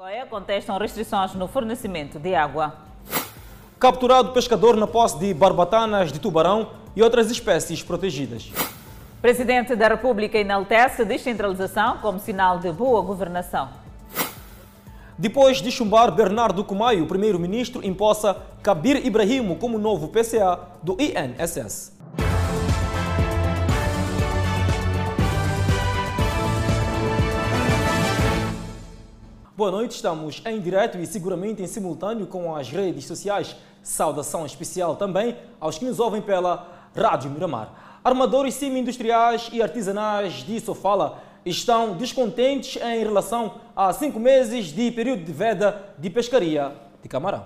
Goiás contestam restrições no fornecimento de água. Capturado pescador na posse de barbatanas de tubarão e outras espécies protegidas. Presidente da República enaltece descentralização como sinal de boa governação. Depois de chumbar Bernardo Kumayo, o primeiro-ministro imposta Kabir Ibrahimo como novo PCA do INSS. Boa noite, estamos em direto e seguramente em simultâneo com as redes sociais. Saudação especial também aos que nos ouvem pela Rádio Miramar. Armadores semi-industriais e artesanais de Sofala estão descontentes em relação a cinco meses de período de veda de pescaria de camarão.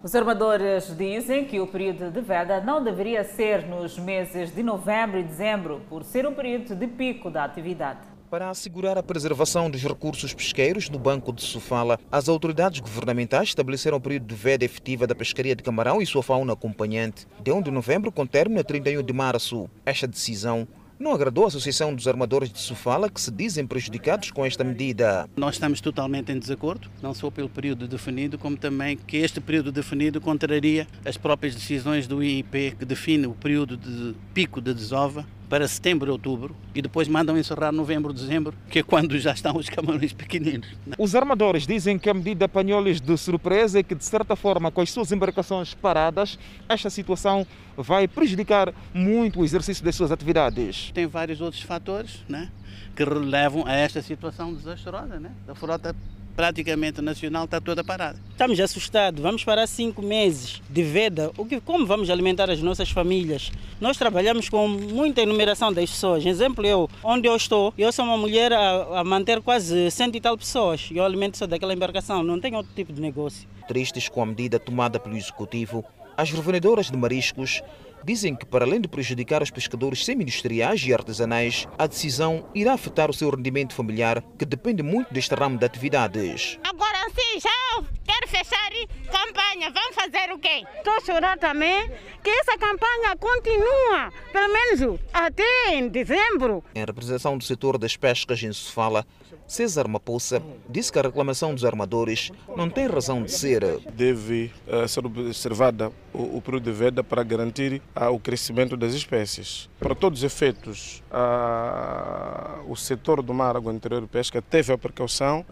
Os armadores dizem que o período de veda não deveria ser nos meses de novembro e dezembro, por ser um período de pico da atividade. Para assegurar a preservação dos recursos pesqueiros no Banco de Sofala, as autoridades governamentais estabeleceram o período de veda efetiva da pescaria de camarão e sua fauna acompanhante, de 1 de novembro com término a 31 de março. Esta decisão não agradou a Associação dos Armadores de Sofala, que se dizem prejudicados com esta medida. Nós estamos totalmente em desacordo, não só pelo período definido, como também que este período definido contraria as próprias decisões do IIP, que define o período de pico de desova para setembro e outubro e depois mandam encerrar novembro, dezembro, que é quando já estão os camarões pequeninos. Os armadores dizem que a medida apanhou-lhes de surpresa e que, de certa forma, com as suas embarcações paradas, esta situação vai prejudicar muito o exercício das suas atividades. Tem vários outros fatores né, que relevam a esta situação desastrosa né, da frota praticamente nacional está toda parada. Estamos assustados, vamos parar cinco meses de veda. O que, como vamos alimentar as nossas famílias? Nós trabalhamos com muita enumeração das pessoas. Exemplo, eu, onde eu estou, eu sou uma mulher a, a manter quase cento e tal pessoas. Eu alimento só daquela embarcação, não tenho outro tipo de negócio. Tristes com a medida tomada pelo Executivo, as revendedoras de mariscos dizem que, para além de prejudicar os pescadores semi-industriais e artesanais, a decisão irá afetar o seu rendimento familiar, que depende muito deste ramo de atividades. Agora sim, já fechar campanha. Vamos fazer o quê? Estou a chorar também que essa campanha continua, pelo menos até em dezembro. Em representação do setor das pescas em Sofala, César Maposa disse que a reclamação dos armadores não tem razão de ser. Deve uh, ser observada o, o período de veda para garantir uh, o crescimento das espécies. Para todos os efeitos, uh, o setor do mar água interior e pesca teve a precaução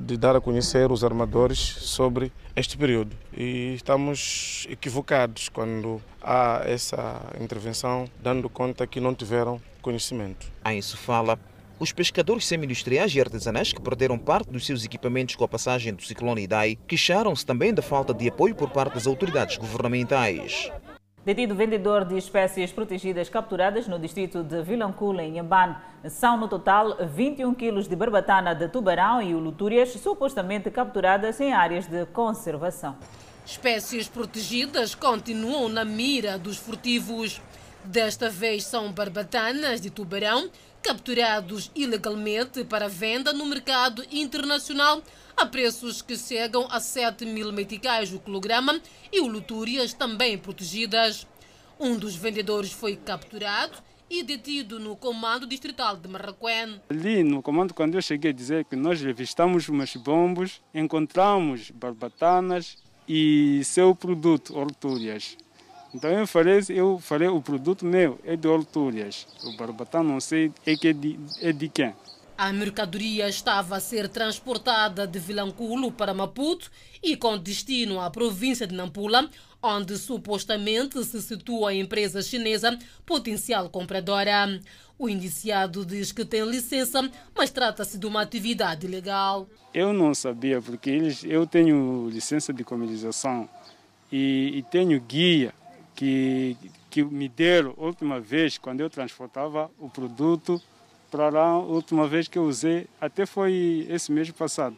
de dar a conhecer os armadores sobre este período. E estamos equivocados quando há essa intervenção, dando conta que não tiveram conhecimento. A isso fala os pescadores semi-industriais e artesanais que perderam parte dos seus equipamentos com a passagem do ciclone Idai queixaram-se também da falta de apoio por parte das autoridades governamentais. Detido vendedor de espécies protegidas capturadas no distrito de Vilanculo, em Yamban, são no total 21 quilos de barbatana de tubarão e ulutúrias supostamente capturadas em áreas de conservação. Espécies protegidas continuam na mira dos furtivos. Desta vez são barbatanas de tubarão capturados ilegalmente para venda no mercado internacional a preços que chegam a 7 mil meticais o quilograma e ulutúrias também protegidas. Um dos vendedores foi capturado e detido no comando distrital de Marraquém. Ali no comando, quando eu cheguei a dizer que nós revistamos umas bombas, encontramos barbatanas e seu produto, hortúrias. Então eu falei, eu falei, o produto meu é de Hortúrias. O barbatão não sei é, que é, de, é de quem. A mercadoria estava a ser transportada de Vilanculo para Maputo e com destino à província de Nampula, onde supostamente se situa a empresa chinesa potencial compradora. O indiciado diz que tem licença, mas trata-se de uma atividade ilegal. Eu não sabia, porque eles, eu tenho licença de comercialização e, e tenho guia que, que me deram a última vez, quando eu transportava o produto para lá, a última vez que eu usei, até foi esse mês passado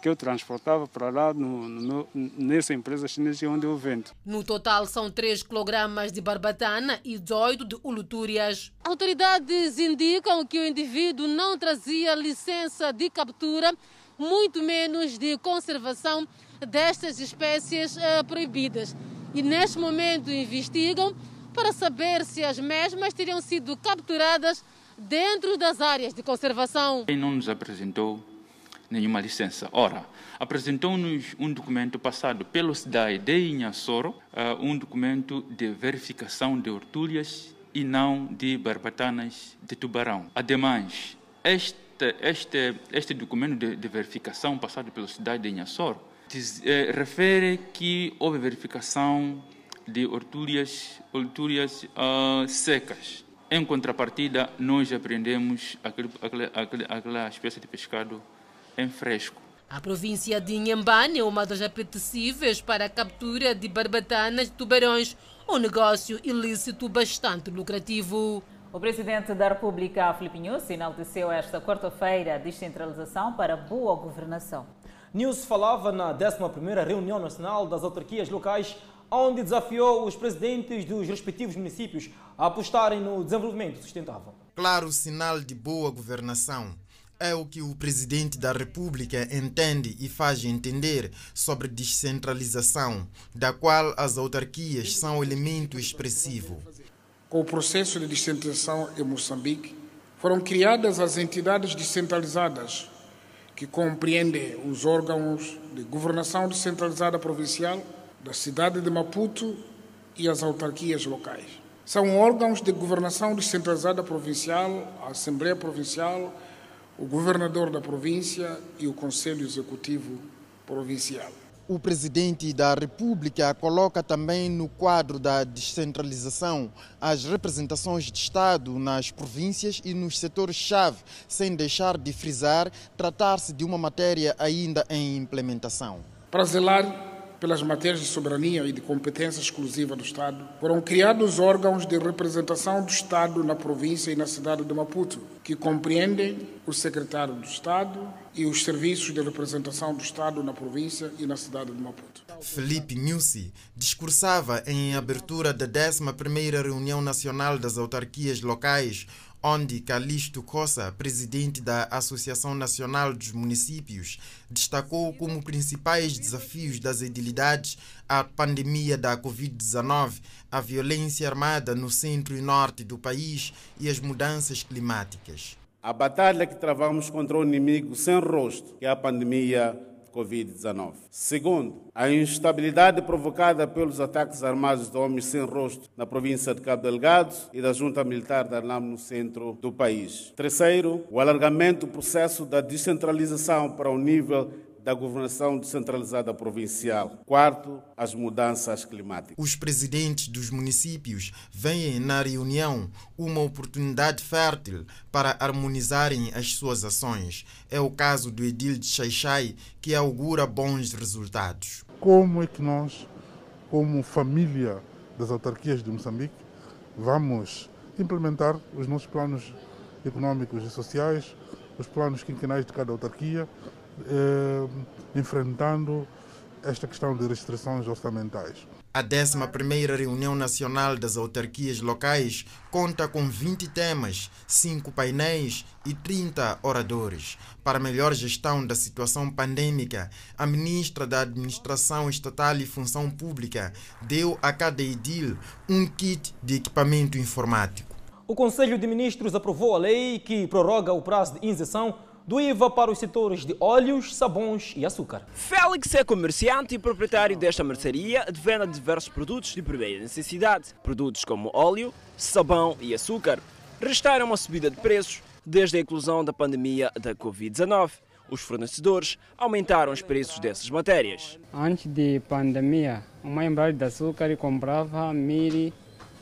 que eu transportava para lá no, no, nessa empresa chinesa onde eu vendo. No total são 3 kg de barbatana e 18 de ulutúrias. Autoridades indicam que o indivíduo não trazia licença de captura, muito menos de conservação destas espécies uh, proibidas e neste momento investigam para saber se as mesmas teriam sido capturadas dentro das áreas de conservação. Ele não nos apresentou nenhuma licença. Ora, apresentou-nos um documento passado pelo SDAE de Inhassoro, um documento de verificação de hortulhas e não de barbatanas de tubarão. Ademais, este, este, este documento de, de verificação passado pela cidade de Inhassoro diz, eh, refere que houve verificação de hortulhas, hortulhas uh, secas. Em contrapartida, nós apreendemos aquele, aquele, aquele, aquela espécie de pescado em fresco. A província de Inhambane é uma das apetecíveis para a captura de barbatanas de tubarões, um negócio ilícito bastante lucrativo. O presidente da República, Filipe Nunes, enalteceu esta quarta-feira a descentralização para boa governação. News falava na 11ª Reunião Nacional das Autarquias Locais, onde desafiou os presidentes dos respectivos municípios a apostarem no desenvolvimento sustentável. Claro sinal de boa governação é o que o presidente da República entende e faz entender sobre descentralização, da qual as autarquias são elemento expressivo. Com o processo de descentralização em Moçambique, foram criadas as entidades descentralizadas, que compreendem os órgãos de governação descentralizada provincial, da cidade de Maputo e as autarquias locais. São órgãos de governação descentralizada provincial, a Assembleia Provincial, o governador da província e o Conselho Executivo Provincial. O presidente da República coloca também no quadro da descentralização as representações de Estado nas províncias e nos setores-chave, sem deixar de frisar tratar-se de uma matéria ainda em implementação. Para zelar pelas matérias de soberania e de competência exclusiva do Estado, foram criados órgãos de representação do Estado na província e na cidade de Maputo, que compreendem o secretário do Estado e os serviços de representação do Estado na província e na cidade de Maputo. Felipe Nussi discursava em abertura da 11ª Reunião Nacional das Autarquias Locais, onde Calixto Coça, presidente da Associação Nacional dos Municípios, destacou como principais desafios das edilidades a pandemia da Covid-19, a violência armada no centro e norte do país e as mudanças climáticas. A batalha que travamos contra o inimigo sem rosto, que é a pandemia Covid-19. Segundo, a instabilidade provocada pelos ataques armados de homens sem rosto na província de Cabo Delgado e da junta militar da ARNAM no centro do país. Terceiro, o alargamento do processo da descentralização para o nível da governação descentralizada provincial. Quarto, as mudanças climáticas. Os presidentes dos municípios veem na reunião uma oportunidade fértil para harmonizarem as suas ações. É o caso do Edil de Xaixai, que augura bons resultados. Como é que nós, como família das autarquias de Moçambique, vamos implementar os nossos planos econômicos e sociais, os planos quinquenais de cada autarquia, eh, enfrentando esta questão de restrições orçamentais. A 11ª Reunião Nacional das Autarquias Locais conta com 20 temas, 5 painéis e 30 oradores. Para melhor gestão da situação pandêmica, a ministra da Administração Estatal e Função Pública deu a cada edil um kit de equipamento informático. O Conselho de Ministros aprovou a lei que prorroga o prazo de isenção do IVA para os setores de óleos, sabões e açúcar. Félix é comerciante e proprietário desta mercearia de venda de diversos produtos de primeira necessidade. Produtos como óleo, sabão e açúcar registraram uma subida de preços desde a inclusão da pandemia da Covid-19. Os fornecedores aumentaram os preços dessas matérias. Antes da pandemia, uma embalagem de açúcar comprava mil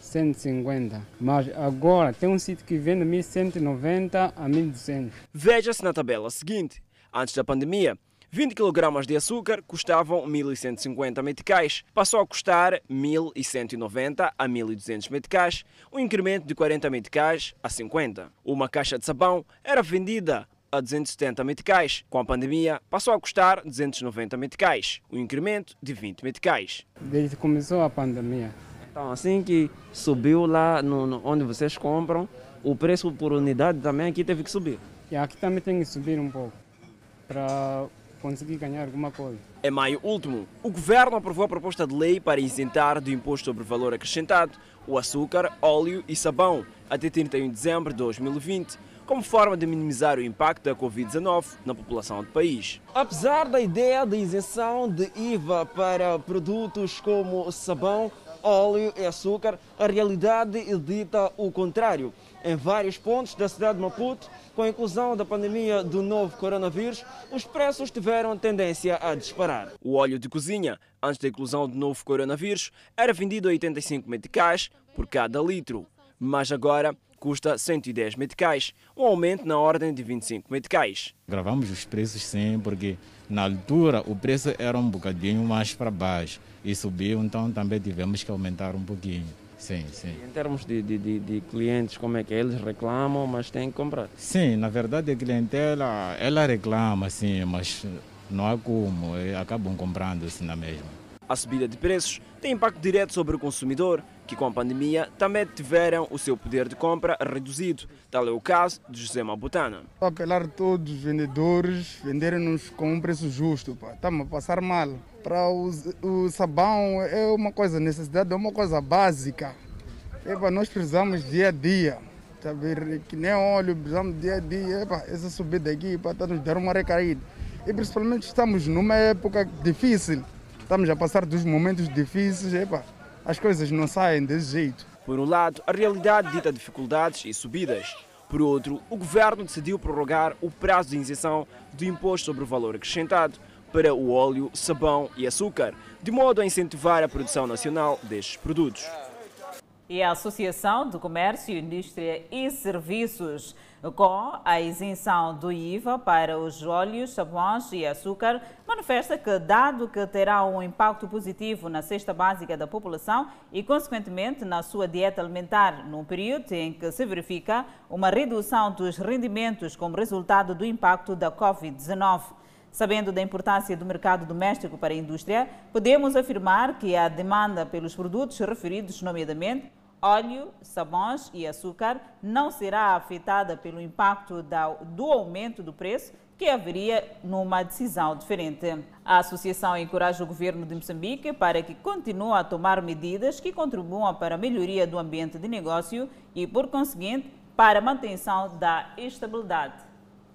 150. Mas agora tem um sítio que vende 1190 a 1200. Veja-se na tabela seguinte. Antes da pandemia, 20 kg de açúcar custavam 1.150 meticais, passou a custar 1.190 a 1.200 meticais, um incremento de 40 meticais a 50. Uma caixa de sabão era vendida a 270 meticais. Com a pandemia, passou a custar 290 meticais, um incremento de 20 meticais. Desde que começou a pandemia, então, assim que subiu lá no, no, onde vocês compram, o preço por unidade também aqui teve que subir. E aqui também tem que subir um pouco para conseguir ganhar alguma coisa. Em maio último, o governo aprovou a proposta de lei para isentar do imposto sobre valor acrescentado o açúcar, óleo e sabão até 31 de dezembro de 2020. como forma de minimizar o impacto da Covid-19 na população do país. Apesar da ideia de isenção de IVA para produtos como sabão, óleo e açúcar, a realidade dita o contrário. Em vários pontos da cidade de Maputo, com a inclusão da pandemia do novo coronavírus, os preços tiveram tendência a disparar. O óleo de cozinha, antes da inclusão do novo coronavírus, era vendido a 85 meticais por cada litro, mas agora custa 110 meticais, um aumento na ordem de 25 meticais. Gravamos os preços sim, porque na altura o preço era um bocadinho mais para baixo e subiu, então também tivemos que aumentar um pouquinho. Sim, sim. Em termos de, de, de, de, clientes, como é que eles reclamam, mas têm que comprar? Sim, na verdade a clientela, ela reclama, sim, mas não há como, acabam comprando assim na mesma. A subida de preços tem impacto direto sobre o consumidor, que com a pandemia também tiveram o seu poder de compra reduzido. Tal é o caso de José Mabutana. Apelar a todos os vendedores venderem-nos com um preço justo. Estamos a passar mal. Para o, o sabão é uma coisa, necessidade é uma coisa básica. Epa, nós precisamos dia a dia. Saber que nem óleo, precisamos dia a dia. Epa, essa subida aqui está nos dar uma recaída. E principalmente estamos numa época difícil. Estamos a passar dos momentos difíceis. Epa, as coisas não saem desse jeito. Por um lado, a realidade dita dificuldades e subidas. Por outro, o governo decidiu prorrogar o prazo de isenção do imposto sobre o valor acrescentado para o óleo, sabão e açúcar, de modo a incentivar a produção nacional destes produtos. E a Associação do Comércio, Indústria e Serviços, com a isenção do IVA para os óleos, sabões e açúcar, manifesta que, dado que terá um impacto positivo na cesta básica da população e, consequentemente, na sua dieta alimentar, num período em que se verifica uma redução dos rendimentos como resultado do impacto da Covid-19. Sabendo da importância do mercado doméstico para a indústria, podemos afirmar que a demanda pelos produtos referidos, nomeadamente óleo, sabões e açúcar, não será afetada pelo impacto do aumento do preço que haveria numa decisão diferente. A associação encoraja o governo de Moçambique para que continue a tomar medidas que contribuam para a melhoria do ambiente de negócio e, por conseguinte, para a manutenção da estabilidade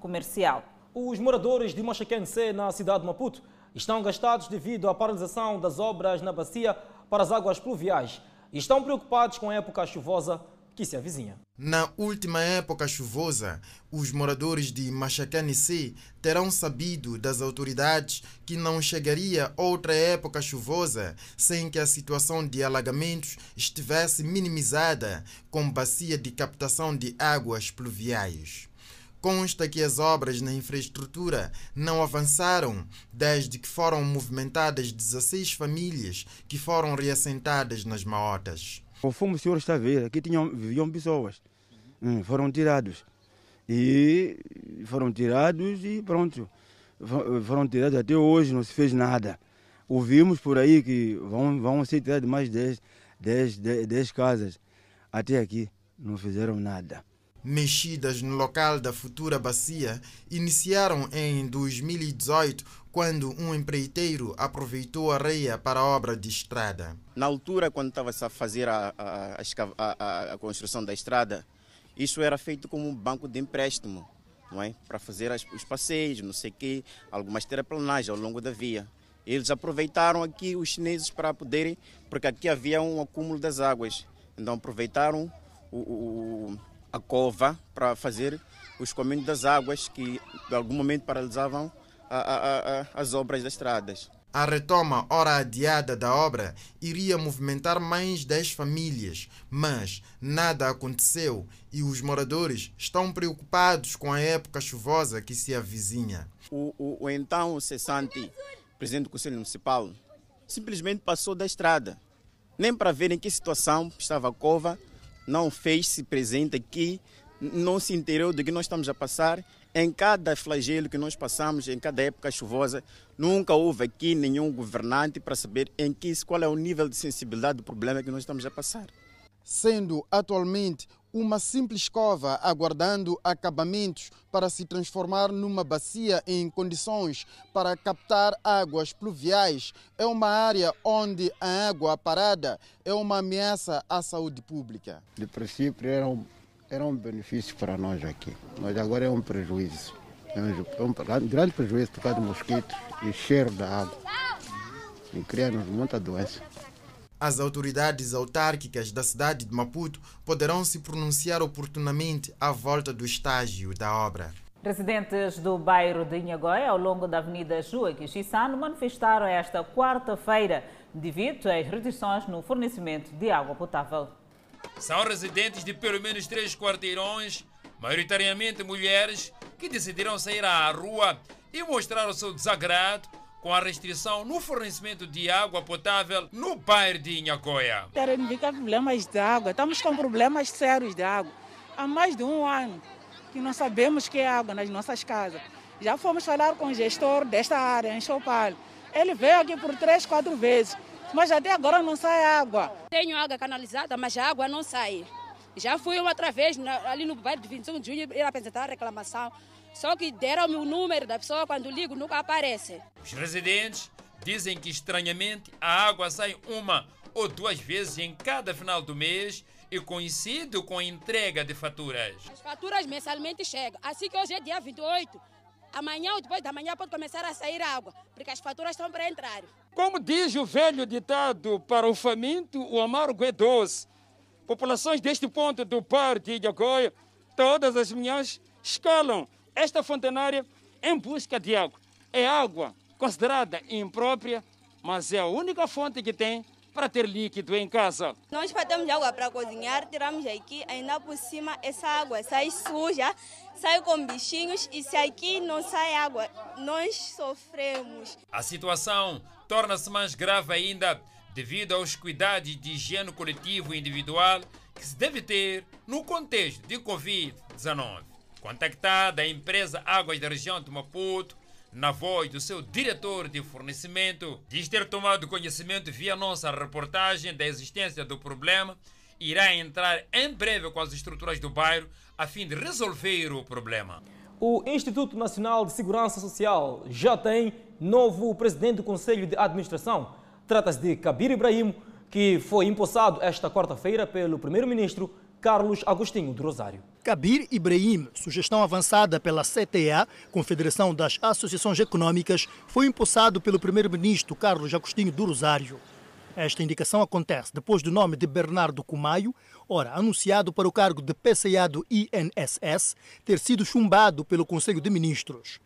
comercial. Os moradores de Machaquense, na cidade de Maputo, estão gastados devido à paralisação das obras na bacia para as águas pluviais e estão preocupados com a época chuvosa que se avizinha. Na última época chuvosa, os moradores de Machacanicê terão sabido das autoridades que não chegaria outra época chuvosa sem que a situação de alagamentos estivesse minimizada com bacia de captação de águas pluviais. Consta que as obras na infraestrutura não avançaram desde que foram movimentadas 16 famílias que foram reassentadas nas maotas. Conforme o senhor está a ver, aqui tinham, viviam pessoas, hum, foram tirados. E foram tirados e pronto. Foram tirados até hoje, não se fez nada. Ouvimos por aí que vão, vão ser tirados mais 10, 10, 10, 10 casas. Até aqui não fizeram nada mexidas no local da futura bacia iniciaram em 2018, quando um empreiteiro aproveitou a areia para obra de estrada. Na altura, quando estava-se a fazer a, a, a, a, construção da estrada, isso era feito como um banco de empréstimo, não é? para fazer as, os passeios, não sei o quê, algumas terraplenagens ao longo da via. Eles aproveitaram aqui os chineses para poderem, porque aqui havia um acúmulo das águas, então aproveitaram o, o a cova para fazer os escoamento das águas que de algum momento paralisavam a, a, a, as obras das estradas. A retoma, hora adiada da obra, iria movimentar mais 10 famílias, mas nada aconteceu e os moradores estão preocupados com a época chuvosa que se avizinha. O, o, o então cessante presidente do Conselho Municipal simplesmente passou da estrada, nem para ver em que situação estava a cova não fez-se presente aqui, não se inteirou do que nós estamos a passar. Em cada flagelo que nós passamos, em cada época chuvosa, nunca houve aqui nenhum governante para saber em que, qual é o nível de sensibilidade do problema que nós estamos a passar. Sendo atualmente uma simples cova aguardando acabamentos para se transformar numa bacia em condições para captar águas pluviais, é uma área onde a água parada é uma ameaça à saúde pública. De princípio era, era um benefício para nós aqui, mas agora é um prejuízo. É um, é um grande prejuízo por causa de mosquitos e cheiro da água. E cria-nos muita doença. As autoridades autárquicas da cidade de Maputo poderão se pronunciar oportunamente à volta do estágio da obra. Residentes do bairro de Inhagoia, ao longo da Avenida Joaquim Chissano, manifestaram esta quarta-feira devido às restrições no fornecimento de água potável. São residentes de pelo menos três quarteirões, maioritariamente mulheres, que decidiram sair à rua e mostrar o seu desagrado com a restrição no fornecimento de água potável no bairro de Inhacoia. Terem problemas de água, estamos com problemas sérios de água. Há mais de um ano que não sabemos que é água nas nossas casas. Já fomos falar com o gestor desta área, em Chopal. Ele veio aqui por três, quatro vezes, mas até agora não sai água. Tenho água canalizada, mas a água não sai. Já fui outra vez ali no bairro de 25 de junho ir apresentar a reclamação. Só que deram-me o número da pessoa, quando ligo nunca aparece. Os residentes dizem que estranhamente a água sai uma ou duas vezes em cada final do mês e coincide com a entrega de faturas. As faturas mensalmente chegam. Assim que hoje é dia 28, amanhã ou depois da manhã pode começar a sair água, porque as faturas estão para entrar. Como diz o velho ditado, para o faminto o amargo é doce. Populações deste ponto do par de Ilhagoia, todas as manhãs escalam esta fontenária em busca de água. É água considerada imprópria, mas é a única fonte que tem para ter líquido em casa. Nós temos água para cozinhar, tiramos aqui, ainda por cima essa água sai suja, sai com bichinhos e se aqui não sai água, nós sofremos. A situação torna-se mais grave ainda devido aos cuidados de higiene coletivo e individual que se deve ter no contexto de Covid-19. Contactada a empresa Águas da região de Maputo, na voz do seu diretor de fornecimento, diz ter tomado conhecimento via nossa reportagem da existência do problema irá entrar em breve com as estruturas do bairro a fim de resolver o problema. O Instituto Nacional de Segurança Social já tem novo presidente do Conselho de Administração. Trata-se de Kabir Ibrahim, que foi empossado esta quarta-feira pelo primeiro-ministro Carlos Agostinho de Rosário. Kabir Ibrahim, sugestão avançada pela CTA, Confederação das Associações Econômicas, foi empossado pelo primeiro-ministro Carlos Agostinho do Rosário. Esta indicação acontece depois do nome de Bernardo Cumaio, ora anunciado para o cargo de PCA do INSS, ter sido chumbado pelo Conselho de Ministros.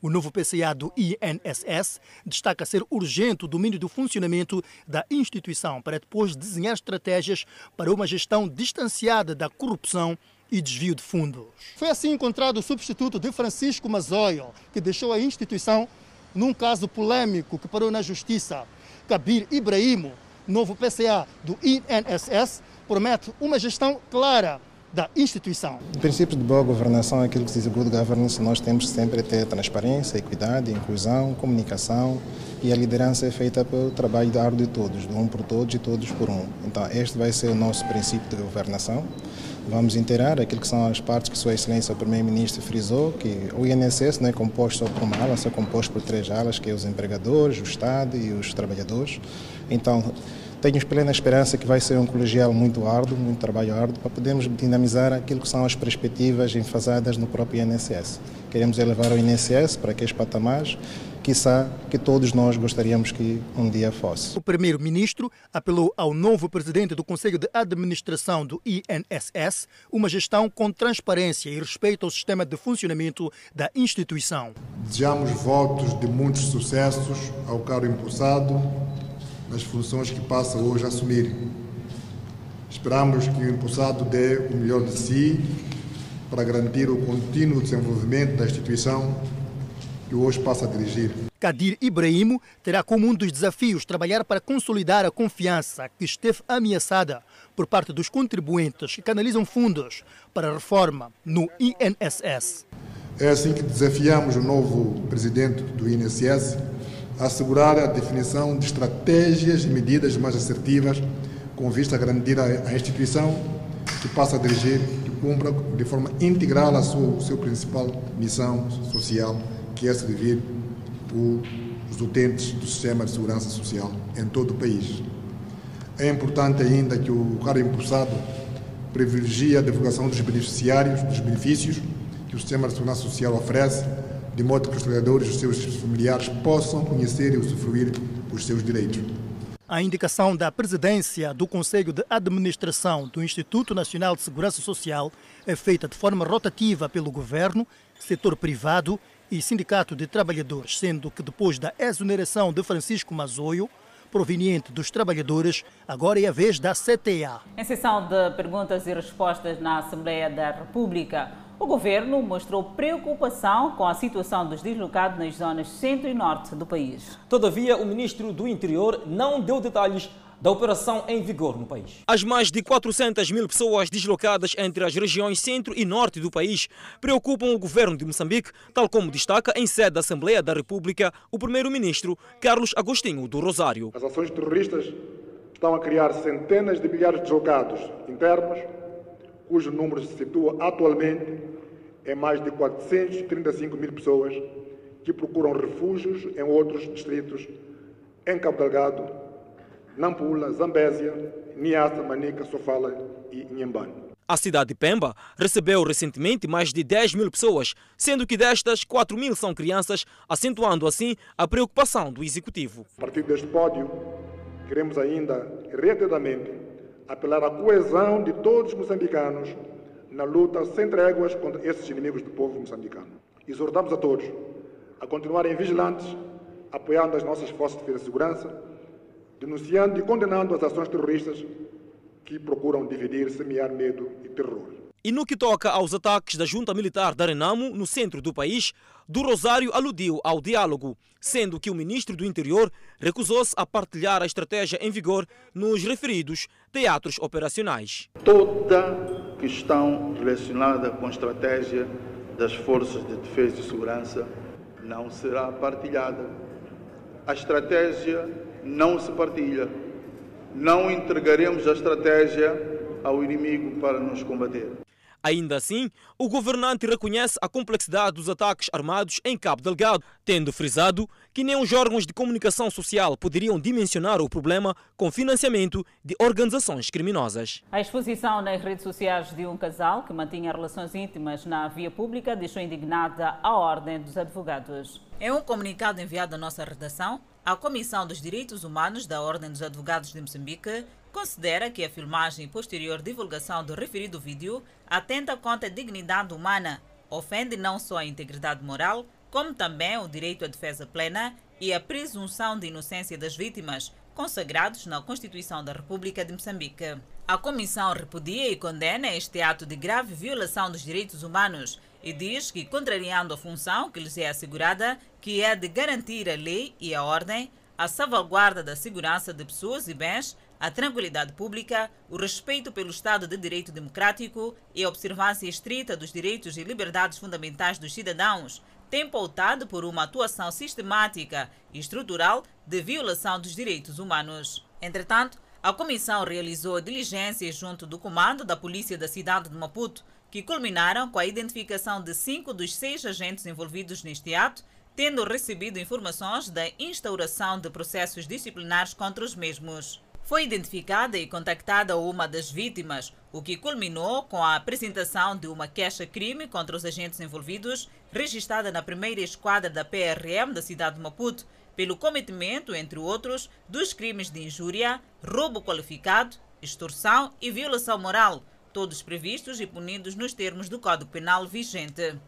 O novo PCA do INSS destaca ser urgente o domínio do funcionamento da instituição para depois desenhar estratégias para uma gestão distanciada da corrupção e desvio de fundos. Foi assim encontrado o substituto de Francisco Mazoio, que deixou a instituição num caso polêmico que parou na justiça. Kabir Ibrahimo, novo PCA do INSS, promete uma gestão clara da instituição. O princípio de boa governação aquilo que se diz good governance. Nós temos sempre ter transparência, equidade, inclusão, comunicação e a liderança é feita pelo trabalho árduo de todos, de um por todos e todos por um. Então este vai ser o nosso princípio de governação. Vamos inteirar aquilo que são as partes que Sua Excelência o Primeiro-Ministro frisou, que o INSS não é composto só por uma ala, é composto por três alas, que é os empregadores, o Estado e os trabalhadores. Então, tenho plena esperança que vai ser um colegial muito árduo, muito trabalho árduo, para podermos dinamizar aquilo que são as perspectivas enfasadas no próprio INSS. Queremos elevar o INSS para aqueles patamares, quiçá que todos nós gostaríamos que um dia fosse. O primeiro-ministro apelou ao novo presidente do Conselho de Administração do INSS uma gestão com transparência e respeito ao sistema de funcionamento da instituição. Desejamos votos de muitos sucessos ao caro impulsado nas funções que passa hoje a assumir. Esperamos que o impulsado dê o melhor de si para garantir o contínuo desenvolvimento da instituição que hoje passa a dirigir. Kadir Ibrahimo terá como um dos desafios trabalhar para consolidar a confiança que esteve ameaçada por parte dos contribuintes que canalizam fundos para a reforma no INSS. É assim que desafiamos o novo presidente do INSS assegurar a definição de estratégias e medidas mais assertivas com vista a garantir a, instituição que passa a dirigir, que cumpra de forma integral a sua, a principal missão social, que é servir os utentes do sistema de segurança social em todo o país. É importante ainda que o cara impulsado privilegia a divulgação dos beneficiários, dos benefícios que o Sistema de Segurança Social oferece, de modo que os trabalhadores e os seus familiares possam conhecer e usufruir os seus direitos. A indicação da presidência do Conselho de Administração do Instituto Nacional de Segurança Social é feita de forma rotativa pelo governo, setor privado e sindicato de trabalhadores, sendo que depois da exoneração de Francisco Mazoio, proveniente dos trabalhadores, agora é a vez da CTA. Em sessão de perguntas e respostas na Assembleia da República, o governo mostrou preocupação com a situação dos deslocados nas zonas centro e norte do país. Todavia, o ministro do Interior não deu detalhes da operação em vigor no país. As mais de 400 mil pessoas deslocadas entre as regiões centro e norte do país preocupam o governo de Moçambique, tal como destaca em sede da Assembleia da República o primeiro-ministro Carlos Agostinho do Rosário. As ações terroristas estão a criar centenas de milhares de deslocados internos, cujo número se situa atualmente em mais de 435 mil pessoas que procuram refúgios em outros distritos, em Cabo Delgado, Nampula, Zambésia, Niassa, Manica, Sofala e Inhambane. A cidade de Pemba recebeu recentemente mais de 10 mil pessoas, sendo que destas 4 mil são crianças, acentuando assim a preocupação do executivo. A partir deste pódio, queremos ainda reiteradamente apelar à coesão de todos os moçambicanos na luta sem tréguas contra esses inimigos do povo moçambicano. Exortamos a todos a continuarem vigilantes, apoiando as nossas forças de defesa e segurança, denunciando e condenando as ações terroristas que procuram dividir, semear medo e terror. E no que toca aos ataques da junta militar da Renamo, no centro do país, do Rosário aludiu ao diálogo, sendo que o ministro do Interior recusou-se a partilhar a estratégia em vigor nos referidos teatros operacionais. Toda questão relacionada com a estratégia das forças de defesa e segurança não será partilhada. A estratégia não se partilha. Não entregaremos a estratégia ao inimigo para nos combater. Ainda assim, o governante reconhece a complexidade dos ataques armados em Cabo Delgado, tendo frisado que nem os órgãos de comunicação social poderiam dimensionar o problema com financiamento de organizações criminosas. A exposição nas redes sociais de um casal que mantinha relações íntimas na via pública deixou indignada a Ordem dos Advogados. Em um comunicado enviado à nossa redação, a Comissão dos Direitos Humanos da Ordem dos Advogados de Moçambique considera que a filmagem e posterior divulgação do referido vídeo atenta contra a dignidade humana, ofende não só a integridade moral, como também o direito à defesa plena e a presunção de inocência das vítimas, consagrados na Constituição da República de Moçambique. A Comissão repudia e condena este ato de grave violação dos direitos humanos e diz que, contrariando a função que lhes é assegurada, que é de garantir a lei e a ordem, a salvaguarda da segurança de pessoas e bens, a tranquilidade pública, o respeito pelo Estado de Direito Democrático e a observância estrita dos direitos e liberdades fundamentais dos cidadãos, tem pautado por uma atuação sistemática e estrutural de violação dos direitos humanos. Entretanto, a comissão realizou diligências junto do comando da Polícia da cidade de Maputo, que culminaram com a identificação de cinco dos seis agentes envolvidos neste ato, tendo recebido informações da instauração de processos disciplinares contra os mesmos. Foi identificada e contactada uma das vítimas, o que culminou com a apresentação de uma queixa-crime contra os agentes envolvidos, registrada na primeira esquadra da PRM da cidade de Maputo, pelo cometimento, entre outros, dos crimes de injúria, roubo qualificado, extorsão e violação moral, todos previstos e punidos nos termos do Código Penal vigente.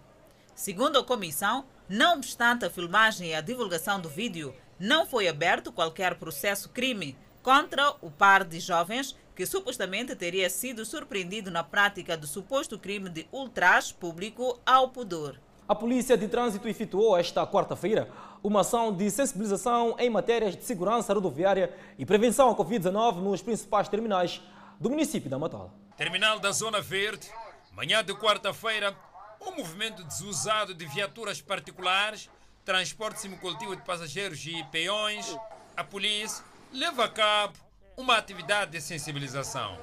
Segundo a comissão, não obstante a filmagem e a divulgação do vídeo, não foi aberto qualquer processo crime contra o par de jovens que supostamente teria sido surpreendido na prática do suposto crime de ultraje público ao pudor. A Polícia de Trânsito efetuou esta quarta-feira uma ação de sensibilização em matérias de segurança rodoviária e prevenção à Covid-19 nos principais terminais do município da Matola. Terminal da Zona Verde, manhã de quarta-feira, um movimento desusado de viaturas particulares, transporte semicoletivo de passageiros e peões, a polícia leva a cabo uma atividade de sensibilização.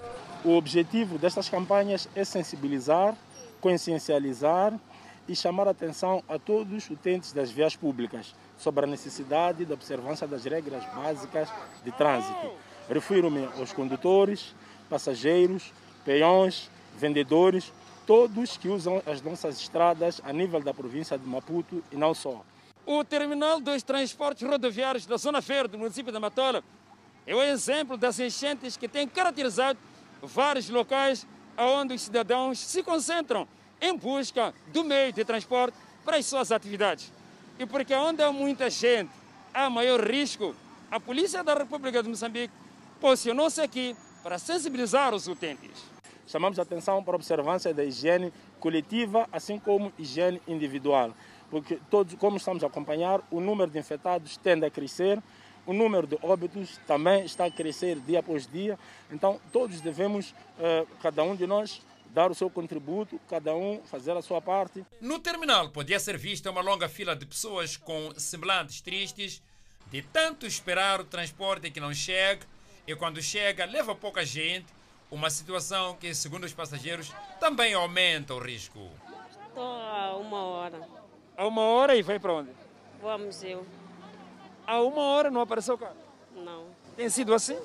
O objetivo destas campanhas é sensibilizar, consciencializar e chamar a atenção a todos os utentes das vias públicas sobre a necessidade da observância das regras básicas de trânsito. Refiro-me aos condutores, passageiros, peões, vendedores, todos que usam as nossas estradas a nível da província de Maputo e não só. O terminal dos transportes rodoviários da Zona Verde do município de Matola é o exemplo das enchentes que têm caracterizado vários locais onde os cidadãos se concentram em busca do meio de transporte para as suas atividades. E porque onde há muita gente, há maior risco, a Polícia da República de Moçambique posicionou-se aqui para sensibilizar os utentes. Chamamos a atenção para a observância da higiene coletiva, assim como higiene individual, porque todos, como estamos a acompanhar, o número de infectados tende a crescer, o número de óbitos também está a crescer dia após dia, então todos devemos, eh, cada um de nós, dar o seu contributo, cada um fazer a sua parte. No terminal podia ser vista uma longa fila de pessoas com semblantes tristes, de tanto esperar o transporte que não chega, e quando chega leva pouca gente, uma situação que, segundo os passageiros, também aumenta o risco. Estou há uma hora. Há uma hora e vai para onde? Vou ao museu. Há uma hora não apareceu o carro? Não. Tem sido assim?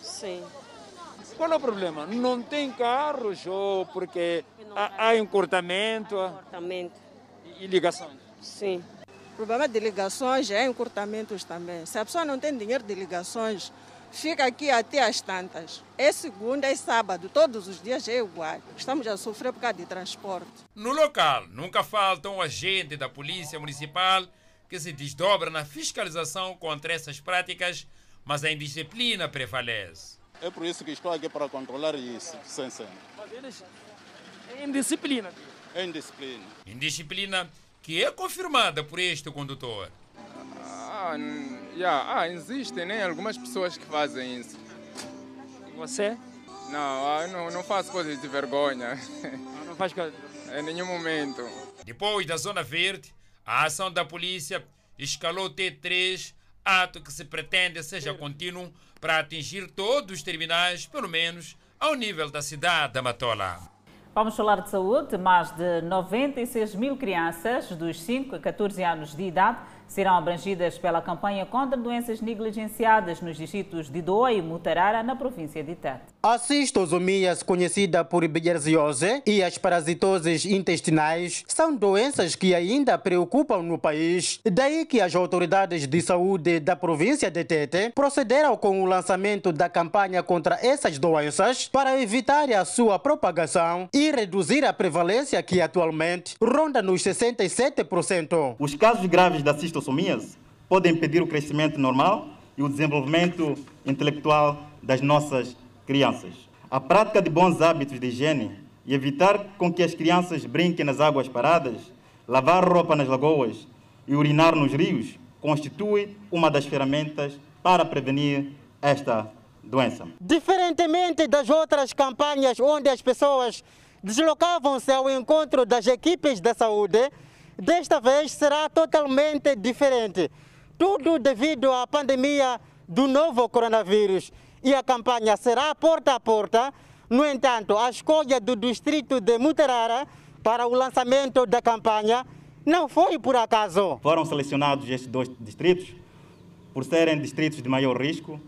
Sim. Qual é o problema? Não tem carros ou porque há, há encurtamento? Encurtamento. E ligações? Sim. O problema de ligações é encurtamentos também. Se a pessoa não tem dinheiro de ligações, fica aqui até às tantas. É segunda, é sábado, todos os dias é igual. Estamos a sofrer por causa de transporte. No local, nunca falta um agente da Polícia Municipal que se desdobra na fiscalização contra essas práticas, mas a indisciplina prevalece. É por isso que estou aqui para controlar isso, sem cena. Mas eles... É indisciplina. É indisciplina. Indisciplina que é confirmada por este condutor. Ah, yeah, ah, existem né, algumas pessoas que fazem isso. E você? Não, ah, não, não faço coisas de vergonha. Ah, não faz coisas? Em nenhum momento. Depois da Zona Verde, a ação da polícia escalou T3, ato que se pretende seja contínuo para atingir todos os terminais, pelo menos ao nível da cidade da Matola. Vamos falar de saúde. Mais de 96 mil crianças dos 5 a 14 anos de idade serão abrangidas pela campanha contra doenças negligenciadas nos distritos de Doa e Mutarara, na província de Tete. A cistosomia, conhecida por bilharziose, e as parasitoses intestinais são doenças que ainda preocupam no país. Daí que as autoridades de saúde da província de Tete procederam com o lançamento da campanha contra essas doenças para evitar a sua propagação e reduzir a prevalência que atualmente ronda nos 67%. Os casos graves da podem impedir o crescimento normal e o desenvolvimento intelectual das nossas crianças. A prática de bons hábitos de higiene e evitar com que as crianças brinquem nas águas paradas, lavar roupa nas lagoas e urinar nos rios constitui uma das ferramentas para prevenir esta doença. Diferentemente das outras campanhas onde as pessoas deslocavam-se ao encontro das equipes da saúde, desta vez será totalmente diferente. Tudo devido à pandemia do novo coronavírus. E a campanha será porta a porta. No entanto, a escolha do distrito de Mutarara para o lançamento da campanha não foi por acaso. Foram selecionados estes dois distritos por serem distritos de maior risco,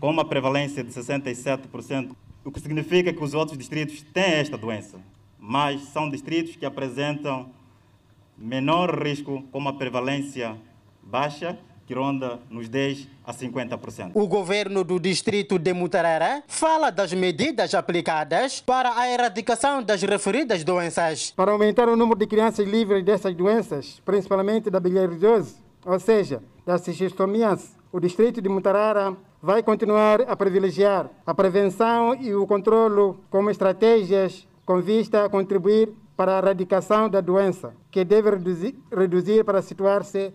com uma prevalência de 67%, o que significa que os outros distritos têm esta doença, mas são distritos que apresentam menor risco, com uma prevalência baixa, que ronda nos 10 a 50%. O governo do distrito de Mutarara fala das medidas aplicadas para a erradicação das referidas doenças. Para aumentar o número de crianças livres dessas doenças, principalmente da bilharidose, ou seja, da cistomias, o distrito de Mutarara vai continuar a privilegiar a prevenção e o controlo como estratégias com vista a contribuir para a erradicação da doença, que deve reduzir, reduzir para situar-se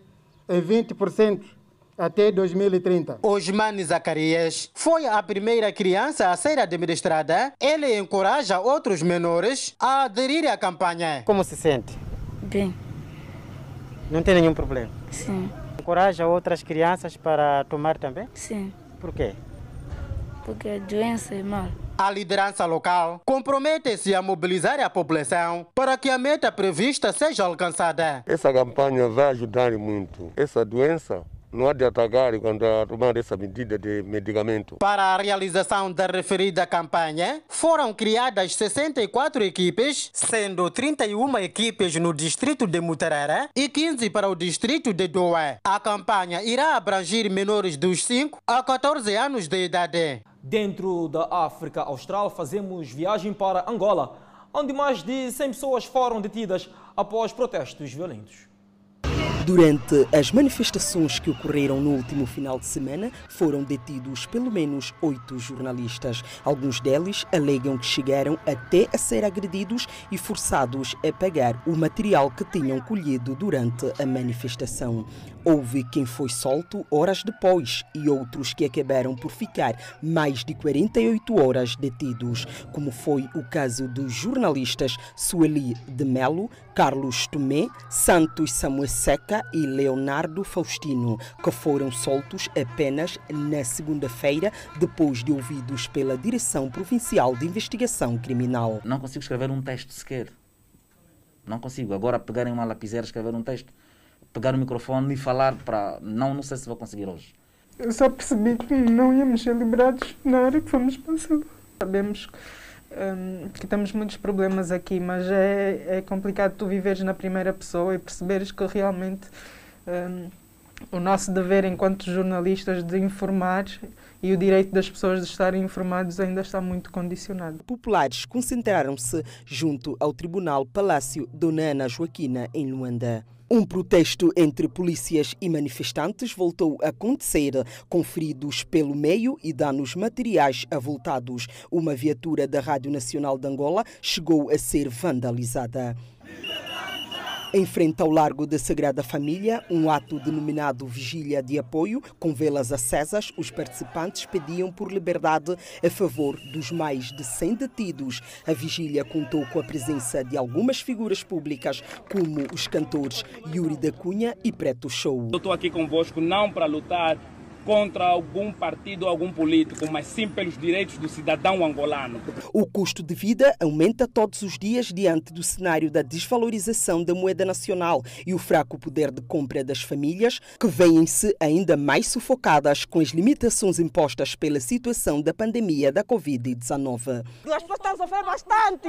em 20% até 2030. Osmane Zacarias foi a primeira criança a ser administrada. Ele encoraja outros menores a aderir à campanha. Como se sente? Bem. Não tem nenhum problema? Sim. Encoraja outras crianças para tomar também? Sim. Por quê? Porque a doença é mal. A liderança local compromete-se a mobilizar a população para que a meta prevista seja alcançada. Essa campanha vai ajudar muito. Essa doença não há de atacar quando a tomar essa medida de medicamento. Para a realização da referida campanha, foram criadas 64 equipes, sendo 31 equipes no distrito de Mutarara e 15 para o distrito de Doa. A campanha irá abranger menores dos 5 a 14 anos de idade. Dentro da África Austral, fazemos viagem para Angola, onde mais de 100 pessoas foram detidas após protestos violentos. Durante as manifestações que ocorreram no último final de semana, foram detidos pelo menos oito jornalistas. Alguns deles alegam que chegaram até a ser agredidos e forçados a pagar o material que tinham colhido durante a manifestação. Houve quem foi solto horas depois e outros que acabaram por ficar mais de 48 horas detidos, como foi o caso dos jornalistas Sueli de Melo, Carlos Tomé, Santos Samuel Seca e Leonardo Faustino, que foram soltos apenas na segunda-feira, depois de ouvidos pela Direção Provincial de Investigação Criminal. Não consigo escrever um texto sequer. Não consigo. Agora pegarem uma lapiseira e escrever um texto pegar o microfone e falar para. Não, não sei se vou conseguir hoje. Eu só percebi que não íamos ser liberados na hora que fomos passados. Sabemos um, que temos muitos problemas aqui, mas é, é complicado tu viveres na primeira pessoa e perceberes que realmente um, o nosso dever enquanto jornalistas de informar e o direito das pessoas de estarem informados ainda está muito condicionado. Populares concentraram-se junto ao Tribunal Palácio Dona Ana Joaquina, em Luanda. Um protesto entre polícias e manifestantes voltou a acontecer, com feridos pelo meio e danos materiais avultados. Uma viatura da Rádio Nacional de Angola chegou a ser vandalizada. Em frente ao Largo da Sagrada Família, um ato denominado Vigília de Apoio, com velas acesas, os participantes pediam por liberdade a favor dos mais de 100 detidos. A vigília contou com a presença de algumas figuras públicas, como os cantores Yuri da Cunha e Preto Show. Eu estou aqui convosco não para lutar contra algum partido ou algum político, mas sim pelos direitos do cidadão angolano. O custo de vida aumenta todos os dias diante do cenário da desvalorização da moeda nacional e o fraco poder de compra das famílias, que vêm-se ainda mais sufocadas com as limitações impostas pela situação da pandemia da Covid-19. As pessoas estão a sofrer bastante.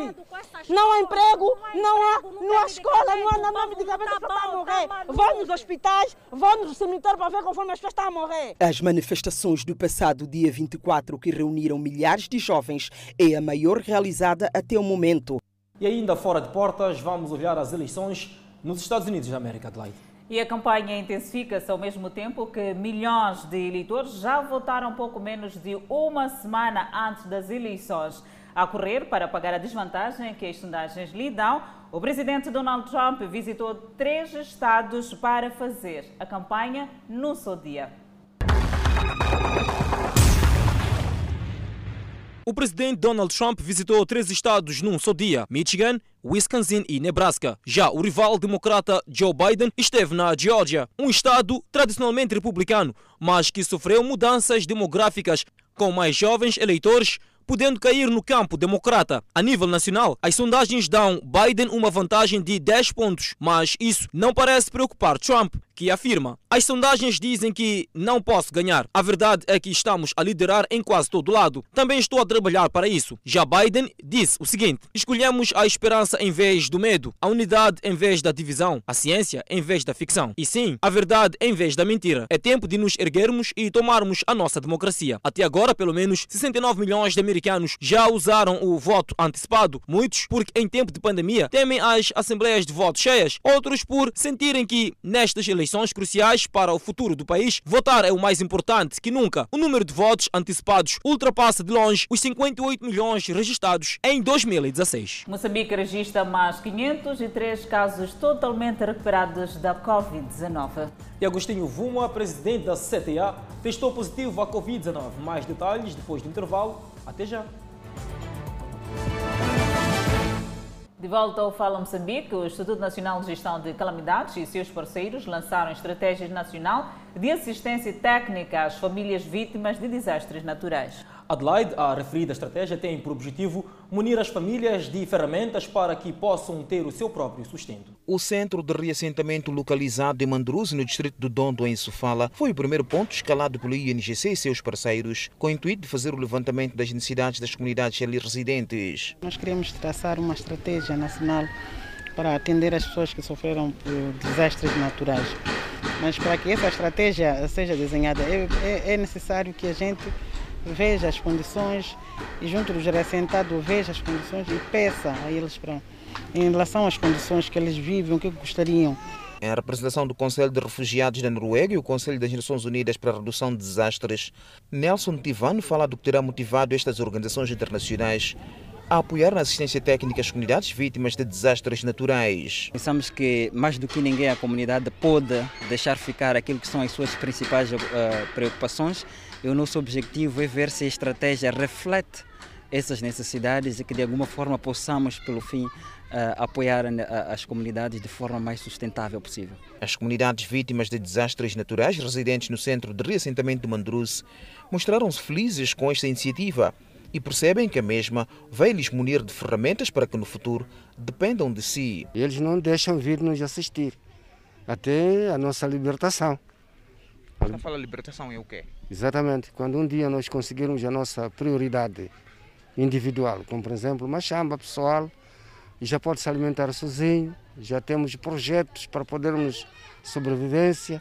Não há emprego, não há, não há escola, não há nada medicamentos para estar a morrer. Vão nos hospitais, vão nos cemitérios para ver conforme as pessoas estão a morrer. As manifestações do passado dia 24, que reuniram milhares de jovens, é a maior realizada até o momento. E ainda fora de portas, vamos olhar as eleições nos Estados Unidos da América, Adelaide. E a campanha intensifica-se ao mesmo tempo que milhões de eleitores já votaram pouco menos de uma semana antes das eleições. A correr para pagar a desvantagem que as sondagens lhe dão, o presidente Donald Trump visitou três estados para fazer a campanha no seu dia. O presidente Donald Trump visitou três estados num só dia: Michigan, Wisconsin e Nebraska. Já o rival democrata Joe Biden esteve na Geórgia, um estado tradicionalmente republicano, mas que sofreu mudanças demográficas com mais jovens eleitores podendo cair no campo democrata. A nível nacional, as sondagens dão Biden uma vantagem de 10 pontos, mas isso não parece preocupar Trump, que afirma: As sondagens dizem que não posso ganhar. A verdade é que estamos a liderar em quase todo lado. Também estou a trabalhar para isso. Já Biden disse o seguinte: Escolhemos a esperança em vez do medo, a unidade em vez da divisão, a ciência em vez da ficção. E sim, a verdade em vez da mentira. É tempo de nos erguermos e tomarmos a nossa democracia. Até agora, pelo menos 69 milhões de americanos já usaram o voto antecipado. Muitos porque em tempo de pandemia temem as assembleias de voto cheias, outros por sentirem que nestas eleições eleições cruciais para o futuro do país, votar é o mais importante que nunca. O número de votos antecipados ultrapassa de longe os 58 milhões registrados em 2016. Moçambique registra mais 503 casos totalmente recuperados da Covid-19. E Agostinho Vuma, presidente da CTA, testou positivo à Covid-19. Mais detalhes depois do intervalo. Até já. De volta ao Fala Moçambique, o Instituto Nacional de Gestão de Calamidades e seus parceiros lançaram estratégias nacional de assistência técnica às famílias vítimas de desastres naturais. Adelaide, a referida estratégia tem por objetivo munir as famílias de ferramentas para que possam ter o seu próprio sustento. O centro de reassentamento localizado em Mandruz, no distrito do Dondo, em Sofala, foi o primeiro ponto escalado pelo INGC e seus parceiros, com o intuito de fazer o levantamento das necessidades das comunidades ali residentes. Nós queremos traçar uma estratégia nacional para atender as pessoas que sofreram por desastres naturais. Mas para que essa estratégia seja desenhada, é, é, é necessário que a gente veja as condições e junto dos reassentados veja as condições e peça a eles para em relação às condições que eles vivem, o que gostariam. Em representação do Conselho de Refugiados da Noruega e o Conselho das Nações Unidas para a Redução de Desastres, Nelson Tivano fala do que terá motivado estas organizações internacionais a apoiar na assistência técnica as comunidades vítimas de desastres naturais. Pensamos que mais do que ninguém a comunidade pode deixar ficar aquilo que são as suas principais uh, preocupações e o nosso objetivo é ver se a estratégia reflete essas necessidades e que de alguma forma possamos, pelo fim, uh, apoiar as comunidades de forma mais sustentável possível. As comunidades vítimas de desastres naturais residentes no centro de reassentamento de Mandruz mostraram-se felizes com esta iniciativa e percebem que a mesma vai lhes munir de ferramentas para que no futuro dependam de si. Eles não deixam vir nos assistir até a nossa libertação. Quando fala libertação é o quê? Exatamente. Quando um dia nós conseguirmos a nossa prioridade individual, como por exemplo uma chamba pessoal, e já pode se alimentar sozinho, já temos projetos para podermos sobrevivência.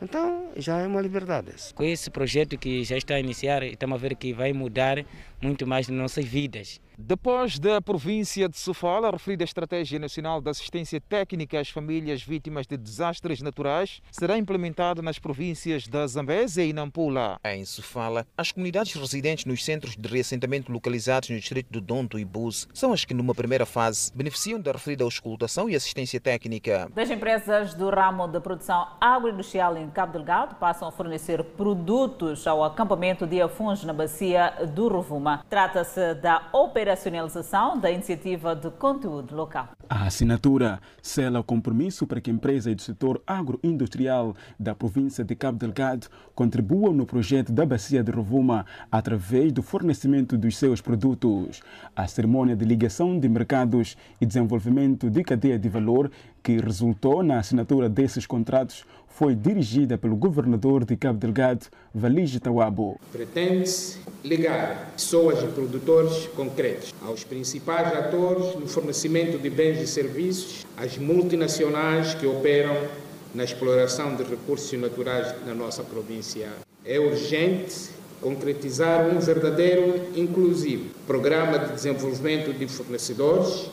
Então já é uma liberdade. Com esse projeto que já está a iniciar, estamos a ver que vai mudar muito mais nossas vidas. Depois da província de Sofala, a referida Estratégia Nacional de Assistência Técnica às Famílias Vítimas de Desastres Naturais será implementada nas províncias da Zambésia e Nampula. Em Sofala, as comunidades residentes nos centros de reassentamento localizados no distrito do Donto e Bus são as que, numa primeira fase, beneficiam da referida auscultação e assistência técnica. Das empresas do ramo de produção agroindustrial em Cabo Delgado passam a fornecer produtos ao acampamento de Afuns na bacia do Rovuma. Trata-se da operação operacionalização da iniciativa de conteúdo local. A assinatura sela o compromisso para que empresas do setor agroindustrial da província de Cabo Delgado contribuam no projeto da Bacia de Rovuma através do fornecimento dos seus produtos. A cerimônia de ligação de mercados e desenvolvimento de cadeia de valor que resultou na assinatura desses contratos foi dirigida pelo governador de Cabo Delgado, Valige Tawabo. Pretende-se ligar pessoas e produtores concretos aos principais atores no fornecimento de bens e serviços, às multinacionais que operam na exploração de recursos naturais na nossa província. É urgente concretizar um verdadeiro inclusivo programa de desenvolvimento de fornecedores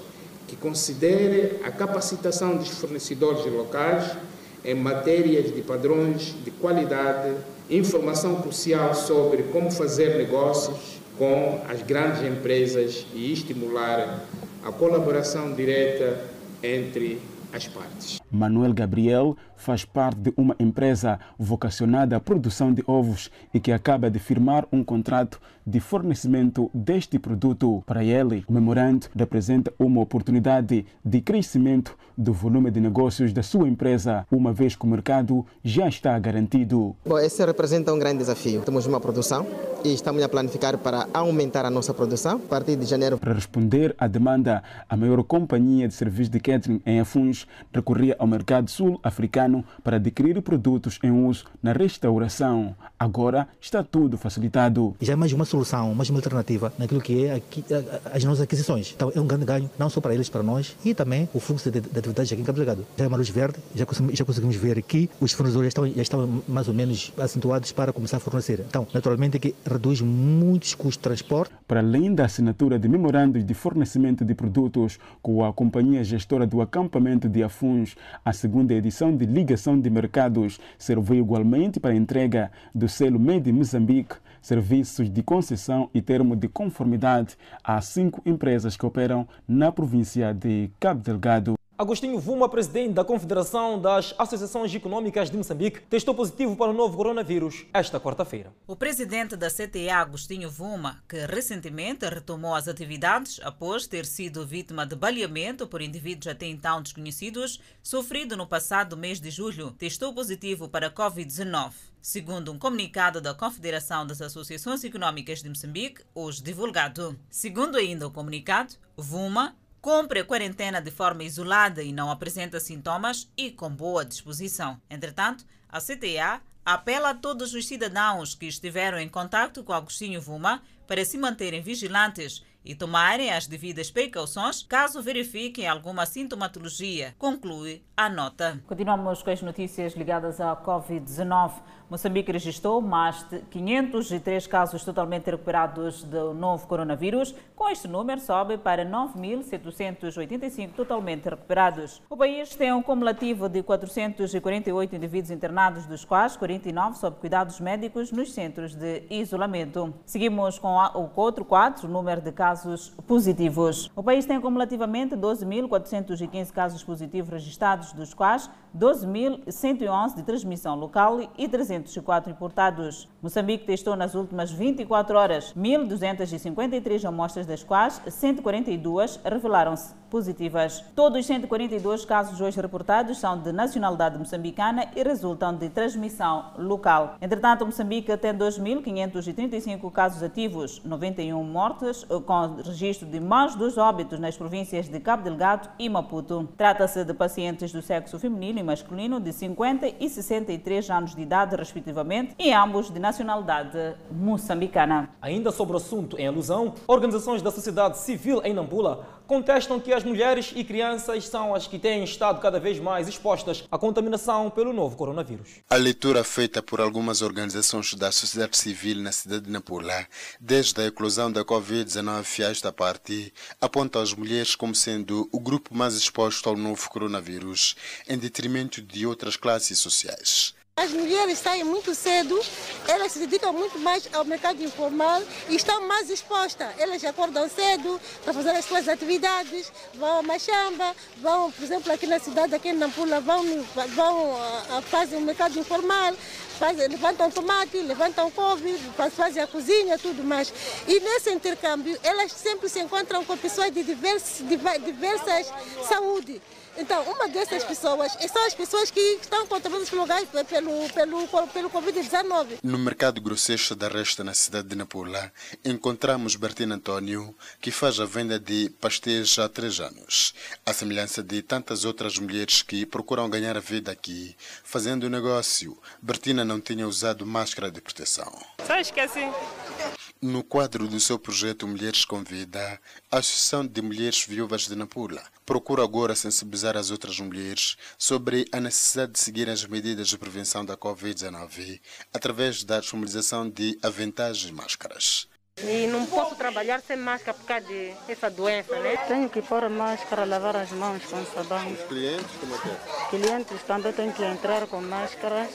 que considere a capacitação dos fornecedores locais em matérias de padrões de qualidade, informação crucial sobre como fazer negócios com as grandes empresas e estimular a colaboração direta entre as partes. Manuel Gabriel faz parte de uma empresa vocacionada à produção de ovos e que acaba de firmar um contrato de fornecimento deste produto. Para ele, o memorando representa uma oportunidade de crescimento do volume de negócios da sua empresa, uma vez que o mercado já está garantido. Bom, esse representa um grande desafio. Temos uma produção e estamos a planificar para aumentar a nossa produção a partir de janeiro. Para responder à demanda, a maior companhia de serviços de catering em Afuns recorria ao mercado sul-africano para adquirir produtos em uso na restauração. Agora está tudo facilitado. Já é mais uma solução, mais uma alternativa naquilo que é aqui, as nossas aquisições. Então é um grande ganho, não só para eles, para nós, e também o fluxo de, de atividades aqui em Cabo Delgado. Já é uma luz verde, já conseguimos, já conseguimos ver que os fornecedores já estão, já estão mais ou menos acentuados para começar a fornecer. Então, naturalmente, é que reduz muitos custos de transporte. Para além da assinatura de memorandos de fornecimento de produtos com a companhia gestora do acampamento de Afuns, a segunda edição de ligação de mercados serviu igualmente para a entrega do selo Made in Moçambique, serviços de concessão e termo de conformidade a cinco empresas que operam na província de Cabo Delgado. Agostinho Vuma, presidente da Confederação das Associações Econômicas de Moçambique, testou positivo para o novo coronavírus esta quarta-feira. O presidente da CTA, Agostinho Vuma, que recentemente retomou as atividades após ter sido vítima de baleamento por indivíduos até então desconhecidos, sofrido no passado mês de julho, testou positivo para a Covid-19. Segundo um comunicado da Confederação das Associações Econômicas de Moçambique, hoje divulgado. Segundo ainda o comunicado, Vuma cumpre a quarentena de forma isolada e não apresenta sintomas e com boa disposição. Entretanto, a CTA apela a todos os cidadãos que estiveram em contato com Agostinho Vuma para se manterem vigilantes e tomarem as devidas precauções caso verifiquem alguma sintomatologia, conclui a nota. Continuamos com as notícias ligadas à Covid-19. Moçambique registrou mais de 503 casos totalmente recuperados do novo coronavírus. Com este número, sobe para 9.785 totalmente recuperados. O país tem um cumulativo de 448 indivíduos internados, dos quais 49 sob cuidados médicos nos centros de isolamento. Seguimos com o outro quadro, o número de casos positivos. O país tem cumulativamente 12.415 casos positivos registrados, dos quais 12.111 de transmissão local e 304 importados. Moçambique testou nas últimas 24 horas 1.253 amostras, das quais 142 revelaram-se positivas. Todos os 142 casos hoje reportados são de nacionalidade moçambicana e resultam de transmissão local. Entretanto, Moçambique tem 2.535 casos ativos, 91 mortes, com registro de mais dois óbitos nas províncias de Cabo Delgado e Maputo. Trata-se de pacientes do sexo feminino e masculino de 50 e 63 anos de idade, respectivamente, e ambos de nacionalidade moçambicana. Ainda sobre o assunto em alusão, organizações da sociedade civil em Nampula contestam que as mulheres e crianças são as que têm estado cada vez mais expostas à contaminação pelo novo coronavírus. A leitura feita por algumas organizações da sociedade civil na cidade de Nampula, desde a eclosão da Covid-19 a esta parte, aponta as mulheres como sendo o grupo mais exposto ao novo coronavírus, em detrimento de outras classes sociais. As mulheres saem muito cedo, elas se dedicam muito mais ao mercado informal e estão mais expostas. Elas acordam cedo para fazer as suas atividades, vão a Machamba, vão, por exemplo, aqui na cidade, aqui em Nampula, vão, vão a, a, fazem o mercado informal, fazem, levantam tomate, levantam couve, fazem a cozinha, tudo mais. E nesse intercâmbio, elas sempre se encontram com pessoas de diversas, diversas saúdes. Então, uma dessas pessoas são as pessoas que estão contaminadas pelo, pelo, pelo, pelo Covid-19. No mercado grossista da Resta, na cidade de Nampula, encontramos Bertina Antônio, que faz a venda de pastéis há três anos. À semelhança de tantas outras mulheres que procuram ganhar a vida aqui, fazendo o negócio, Bertina não tinha usado máscara de proteção. Só esqueci. No quadro do seu projeto Mulheres com Vida, a Associação de Mulheres Viúvas de Nampula procura agora sensibilizar as outras mulheres sobre a necessidade de seguir as medidas de prevenção da Covid-19 através da disponibilização de aventais e máscaras. E não posso trabalhar sem máscara por causa dessa doença, né? Tenho que pôr máscara, lavar as mãos com sabão. Os clientes, como é que é? Clientes também têm que entrar com máscara.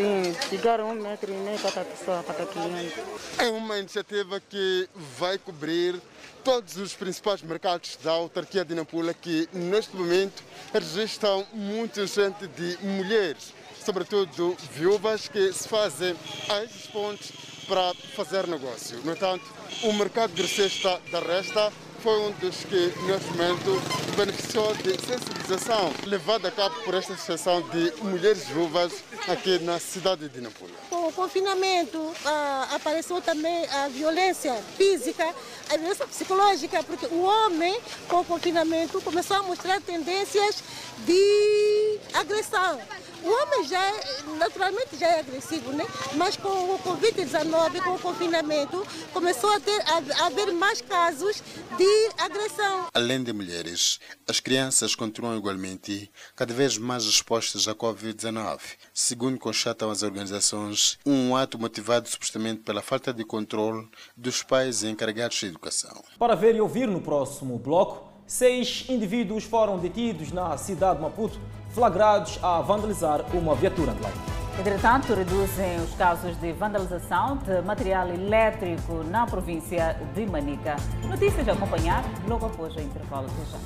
Sim, chegar um metro e meio cada pessoa, cada cliente. É uma iniciativa que vai cobrir todos os principais mercados da autarquia de Nampula que neste momento registram muita gente de mulheres, sobretudo viúvas que se fazem a esses pontos para fazer negócio. No entanto, o mercado grossista da Resta foi um dos que, neste momento, beneficiou de sensibilização levada a cabo por esta Associação de Mulheres Viúvas aqui na cidade de Nampula. Com o confinamento, ah, apareceu também a violência física, a violência psicológica, porque o homem, com o confinamento, começou a mostrar tendências de agressão. O homem já é, naturalmente já é agressivo, né? Mas com o Covid-19, com o confinamento, começou a, ter, a, a haver mais casos de agressão. Além de mulheres, as crianças continuam igualmente cada vez mais expostas à Covid-19. Segundo constatam as organizações, um ato motivado supostamente pela falta de controle dos pais encarregados de educação. Para ver e ouvir no próximo bloco, seis indivíduos foram detidos na cidade de Maputo flagrados a vandalizar uma viatura de lei. Entretanto, reduzem os casos de vandalização de material elétrico na província de Manica. Notícias a acompanhar logo após o intervalo. Até já.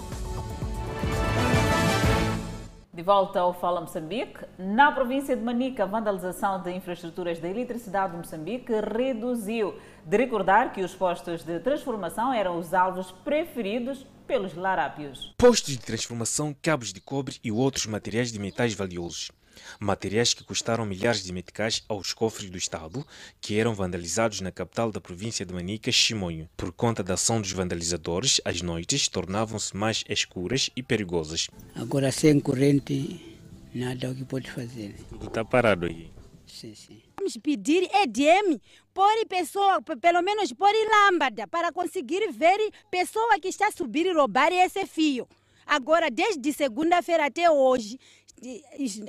De volta ao Fala Moçambique, na província de Manica, a vandalização de infraestruturas da eletricidade de Moçambique reduziu. De recordar que os postos de transformação eram os alvos preferidos pelos larápios. Postos de transformação, cabos de cobre e outros materiais de metais valiosos. Materiais que custaram milhares de meticais aos cofres do Estado, que eram vandalizados na capital da província de Manica, Chimonho. Por conta da ação dos vandalizadores, as noites tornavam-se mais escuras e perigosas. Agora, sem corrente, nada o que pode fazer. Tudo está parado aí. Sim, sim. Vamos pedir EDM, pôr pessoa, pelo menos pôr lâmpada, para conseguir ver pessoa que está a subir e roubar esse fio. Agora, desde segunda-feira até hoje,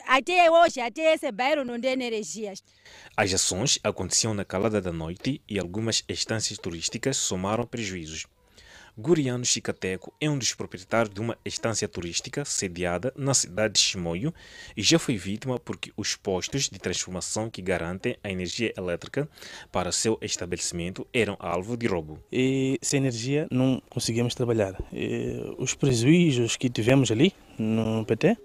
até hoje, até esse bairro não tem energia. As ações aconteciam na calada da noite e algumas estâncias turísticas somaram prejuízos. Guriano Chicateco é um dos proprietários de uma estância turística sediada na cidade de Chimoio e já foi vítima porque os postos de transformação que garantem a energia elétrica para seu estabelecimento eram alvo de roubo. E sem energia não conseguimos trabalhar. E os prejuízos que tivemos ali no PT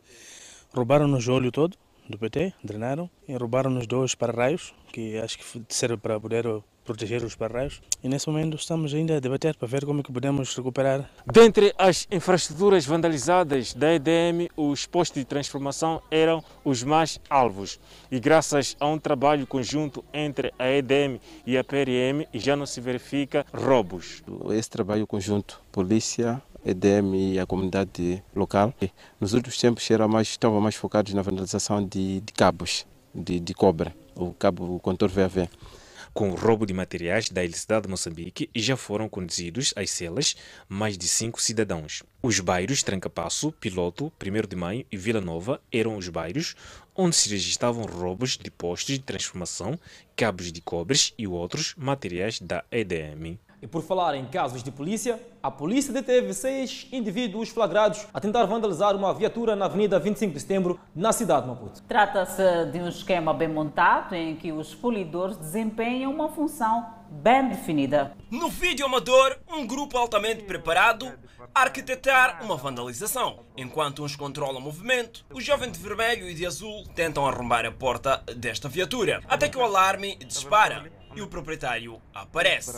roubaram-nos o óleo todo do PT, drenaram e roubaram-nos dois para-raios que acho que serve para poder proteger os parreiros e nesse momento estamos ainda a debater para ver como é que podemos recuperar. Dentre as infraestruturas vandalizadas da EDM, os postos de transformação eram os mais alvos e graças a um trabalho conjunto entre a EDM e a PRM já não se verifica roubos. Esse trabalho conjunto, polícia, EDM e a comunidade local, nos últimos tempos era mais, estavam mais focados na vandalização de, de cabos de, de cobre, o cabo o contor VAV com o roubo de materiais da eletricidade de Moçambique e já foram conduzidos às celas mais de cinco cidadãos. Os bairros Trancapasso, Piloto, 1 de Maio e Vila Nova eram os bairros onde se registravam roubos de postos de transformação, cabos de cobres e outros materiais da EDM. E por falar em casos de polícia, a polícia deteve seis indivíduos flagrados a tentar vandalizar uma viatura na Avenida 25 de Setembro, na cidade de Maputo. Trata-se de um esquema bem montado em que os polidores desempenham uma função bem definida. No vídeo amador, um grupo altamente preparado a arquitetar uma vandalização. Enquanto uns controlam o movimento, os jovens de vermelho e de azul tentam arrombar a porta desta viatura, até que o alarme dispara e o proprietário aparece.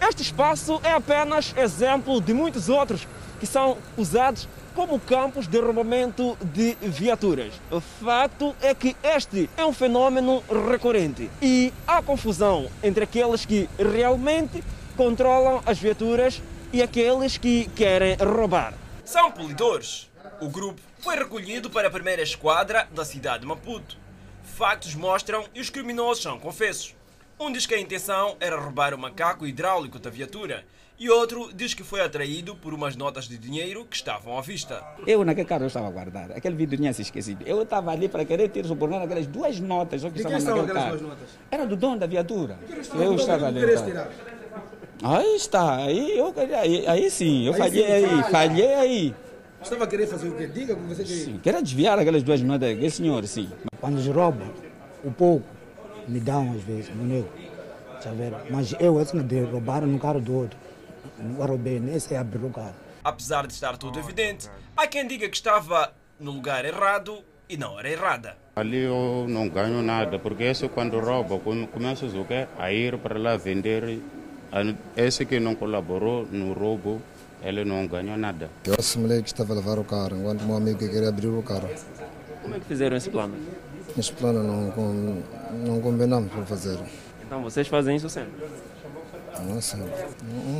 Este espaço é apenas exemplo de muitos outros que são usados como campos de arrombamento de viaturas. O fato é que este é um fenômeno recorrente e há confusão entre aqueles que realmente controlam as viaturas e aqueles que querem roubar. São polidores. O grupo foi recolhido para a primeira esquadra da cidade de Maputo. Factos mostram e os criminosos são confessos. Um diz que a intenção era roubar o macaco hidráulico da viatura e outro diz que foi atraído por umas notas de dinheiro que estavam à vista. Eu naquele carro eu estava a guardar, aquele vídeo tinha se esquecido. Eu estava ali para querer ter subornado aquelas duas notas só que de estavam naquele aquelas carro. duas notas? Era do dono da viatura. Eu Eu estava ali. Aí está, aí, eu, aí, aí sim, eu Aí falhei sim, aí, falhei aí. Estava a querer fazer o quê? Diga o que você queria. Sim, quero desviar aquelas duas notas, esse senhor, sim. Quando roubam, um pouco, me dão às vezes, não nego. Tá vendo? Mas eu, esse de roubaram no carro do outro. Não roubei, nem sei abrir o carro. Apesar de estar tudo evidente, há quem diga que estava no lugar errado e na hora errada. Ali eu não ganho nada, porque esse quando rouba, quando começas o quê? A ir para lá vender. a- Esse que não colaborou no roubo, ele não ganhou nada. Eu assimilei que estava a levar o carro, enquanto meu amigo queria abrir o carro. Como é que fizeram esse plano? Esse plano não, com- não combinamos para fazer. Então vocês fazem isso sempre? Um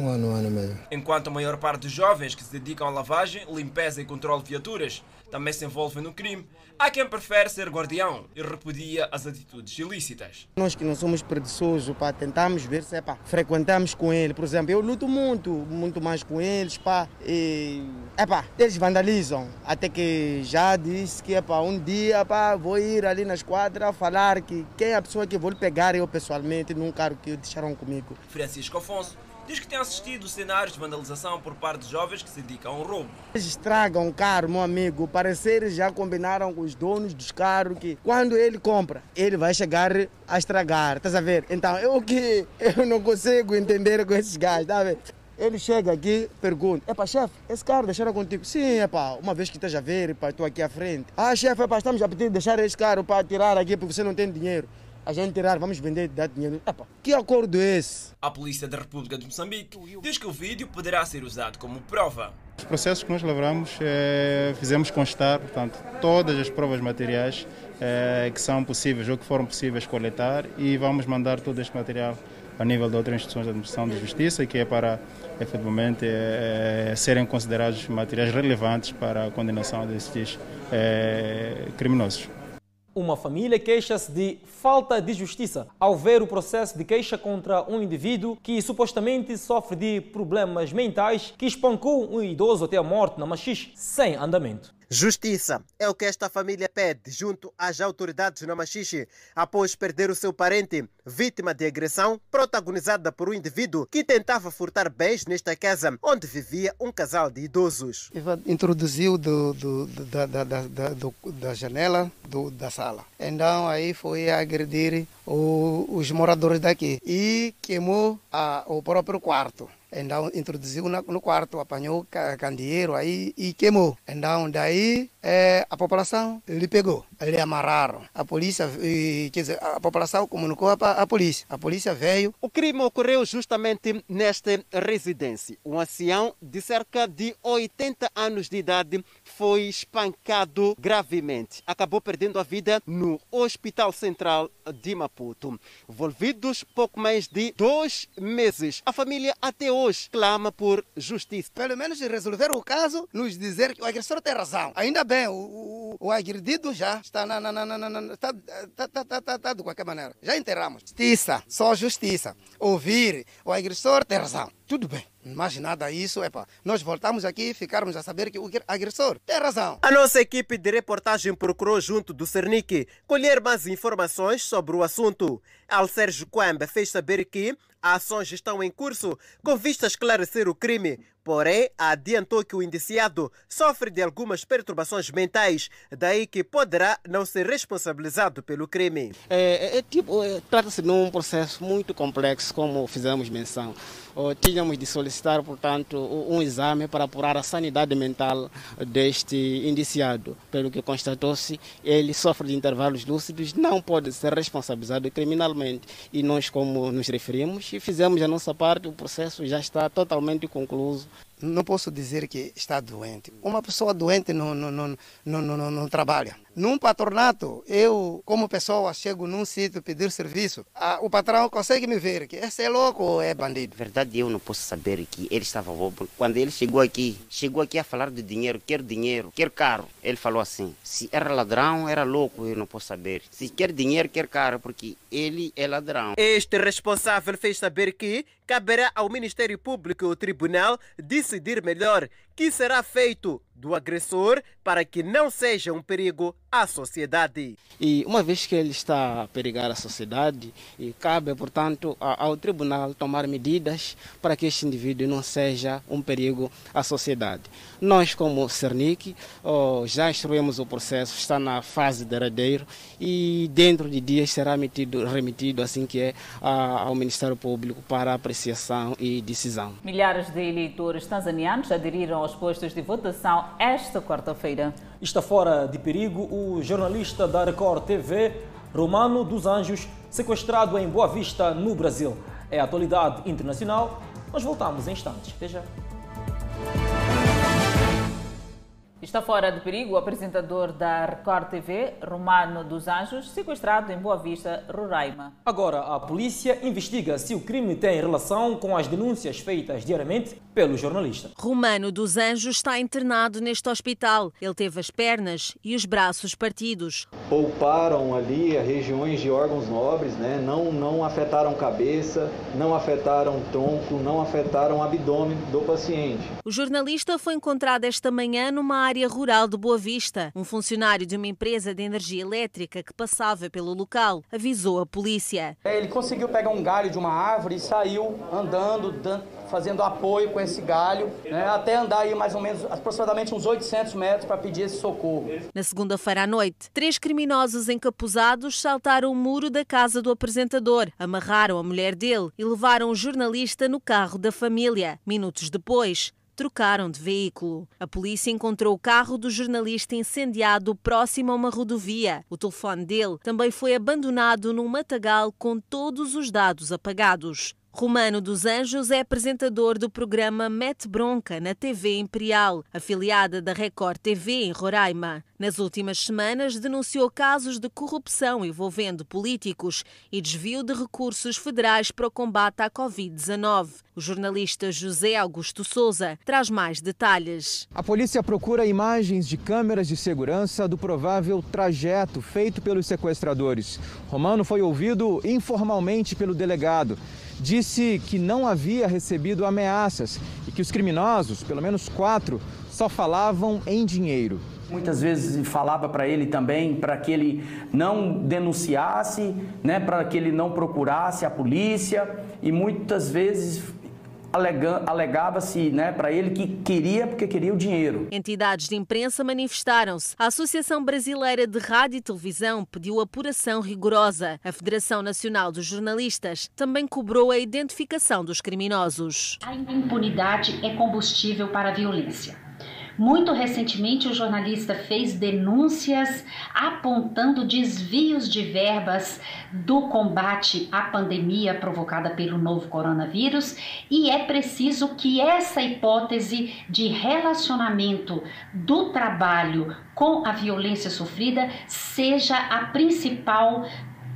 um ano, um ano e meio. Enquanto a maior parte dos jovens que se dedicam à lavagem, limpeza e controle de viaturas também se envolvem no crime, há quem prefere ser guardião e repudia as atitudes ilícitas. Nós que não somos preguiçosos, pá, tentamos ver se pá, frequentamos com ele. Por exemplo, eu luto muito, muito mais com eles, pá, e epá, eles vandalizam. Até que já disse que epá, um dia pá, vou ir ali na esquadra falar que quem é a pessoa que vou lhe pegar eu pessoalmente num carro que deixaram comigo. Francisco Afonso diz que tem assistido cenários de vandalização por parte de jovens que se dedicam ao roubo. Eles estragam o carro, meu amigo. Pareceres já combinaram com os donos dos carros que quando ele compra, ele vai chegar a estragar. Estás a ver? Então, eu que eu não consigo entender com esses gajos, tá a ver? Ele chega aqui, pergunta: Epá, chefe, esse carro deixaram contigo? Sim, epá, uma vez que estás a ver, estou aqui à frente. Ah, chefe, epá, estamos a pedir deixar esse carro para tirar aqui porque você não tem dinheiro. A gente tirar, vamos vender e dar dinheiro. Epá, que acordo é esse? A Polícia da República de Moçambique diz que o vídeo poderá ser usado como prova. Os processos que nós lavramos, é, fizemos constar, portanto, todas as provas materiais é, que são possíveis ou que foram possíveis coletar e vamos mandar todo este material a nível de outras instituições de administração de justiça, que é para efetivamente é, serem considerados materiais relevantes para a condenação destes criminosos. Uma família queixa-se de falta de justiça ao ver o processo de queixa contra um indivíduo que supostamente sofre de problemas mentais que espancou um idoso até a morte na Machixe sem andamento. Justiça é o que esta família pede junto às autoridades na Machixe após perder o seu parente, vítima de agressão protagonizada por um indivíduo que tentava furtar bens nesta casa onde vivia um casal de idosos. Introduziu do, do, da, da, da, do, da janela do, da sala. Então aí foi agredir o, os moradores daqui e queimou a, o próprio quarto. Então introduziu no quarto, apanhou candeeiro aí e queimou. Então daí é, a população lhe pegou, lhe amarraram. A polícia, quer dizer, a população comunicou a polícia. A polícia veio. O crime ocorreu justamente nesta residência. Um ancião de cerca de 80 anos de idade foi espancado gravemente. Acabou perdendo a vida no Hospital Central de Maputo. Envolvidos pouco mais de dois meses. A família até hoje clama por justiça. Pelo menos resolver o caso, nos dizer que o agressor tem razão. Ainda bem, o, o, o agredido já está, na, na, na, na, está, está, está, está, está de qualquer maneira. Já enterramos. Justiça, só justiça. Ouvir, o agressor tem razão. Tudo bem. Mas nada isso, epa, nós voltamos aqui e ficarmos a saber que o agressor tem razão. A nossa equipe de reportagem procurou junto do Cernic colher mais informações sobre o assunto. Alcérgio Coamba fez saber que ações estão em curso com vista a esclarecer o crime, porém adiantou que o indiciado sofre de algumas perturbações mentais, daí que poderá não ser responsabilizado pelo crime. É, é, é tipo, é, trata-se de um processo muito complexo, como fizemos menção. Tínhamos de solicitar, portanto, um exame para apurar a sanidade mental deste indiciado. Pelo que constatou-se, ele sofre de intervalos lúcidos, não pode ser responsabilizado criminalmente. E nós, como nos referimos, fizemos a nossa parte, o processo já está totalmente concluído não posso dizer que está doente. Uma pessoa doente não, não, não, não, não, não trabalha. Num patronato, eu, como pessoa, chego num sítio pedir serviço, a, o patrão consegue me ver que esse é louco ou é bandido. Na verdade, eu não posso saber que ele estava bobo. Quando ele chegou aqui, chegou aqui a falar de dinheiro, quer dinheiro, quer carro. Ele falou assim: se era ladrão, era louco, eu não posso saber. Se quer dinheiro, quer carro, porque ele é ladrão. Este responsável fez saber que caberá ao Ministério Público e ao Tribunal decidir melhor que será feito do agressor para que não seja um perigo à sociedade. E uma vez que ele está a perigar a sociedade, cabe, portanto, ao tribunal tomar medidas para que este indivíduo não seja um perigo à sociedade. Nós, como Cernic, já instruímos o processo, está na fase derradeiro e dentro de dias será remetido, remetido assim que é, ao Ministério Público para apreciação e decisão. Milhares de eleitores tanzanianos aderiram aos postos de votação esta quarta-feira. Está fora de perigo o jornalista da Record TV, Romano dos Anjos, sequestrado em Boa Vista, no Brasil. É a atualidade internacional. Nós voltamos em instantes. Até Está fora de perigo o apresentador da Record TV, Romano dos Anjos, sequestrado em Boa Vista, Roraima. Agora, a polícia investiga se o crime tem relação com as denúncias feitas diariamente pelo jornalista. Romano dos Anjos está internado neste hospital. Ele teve as pernas e os braços partidos. Pouparam ali regiões de órgãos nobres, né? não, não afetaram cabeça, não afetaram tronco, não afetaram abdômen do paciente. O jornalista foi encontrado esta manhã numa área rural de Boa Vista. Um funcionário de uma empresa de energia elétrica que passava pelo local avisou a polícia. É, ele conseguiu pegar um galho de uma árvore e saiu andando, fazendo apoio com esse galho, né, até andar aí mais ou menos aproximadamente uns 800 metros para pedir esse socorro. Na segunda-feira à noite, três criminosos encapuzados saltaram o muro da casa do apresentador, amarraram a mulher dele e levaram o jornalista no carro da família. Minutos depois, trocaram de veículo. A polícia encontrou o carro do jornalista incendiado próximo a uma rodovia. O telefone dele também foi abandonado num matagal com todos os dados apagados. Romano dos Anjos é apresentador do programa Mete Bronca na TV Imperial, afiliada da Record TV em Roraima. Nas últimas semanas, denunciou casos de corrupção envolvendo políticos e desvio de recursos federais para o combate à Covid-19. O jornalista José Augusto Souza traz mais detalhes. A polícia procura imagens de câmeras de segurança do provável trajeto feito pelos sequestradores. Romano foi ouvido informalmente pelo delegado disse que não havia recebido ameaças e que os criminosos, pelo menos quatro, só falavam em dinheiro. Muitas vezes falava para ele também para que ele não denunciasse, né, para que ele não procurasse a polícia e muitas vezes alegava-se né, para ele que queria porque queria o dinheiro. Entidades de imprensa manifestaram-se. A Associação Brasileira de Rádio e Televisão pediu apuração rigorosa. A Federação Nacional dos Jornalistas também cobrou a identificação dos criminosos. A impunidade é combustível para a violência. Muito recentemente, o jornalista fez denúncias apontando desvios de verbas do combate à pandemia provocada pelo novo coronavírus e é preciso que essa hipótese de relacionamento do trabalho com a violência sofrida seja a principal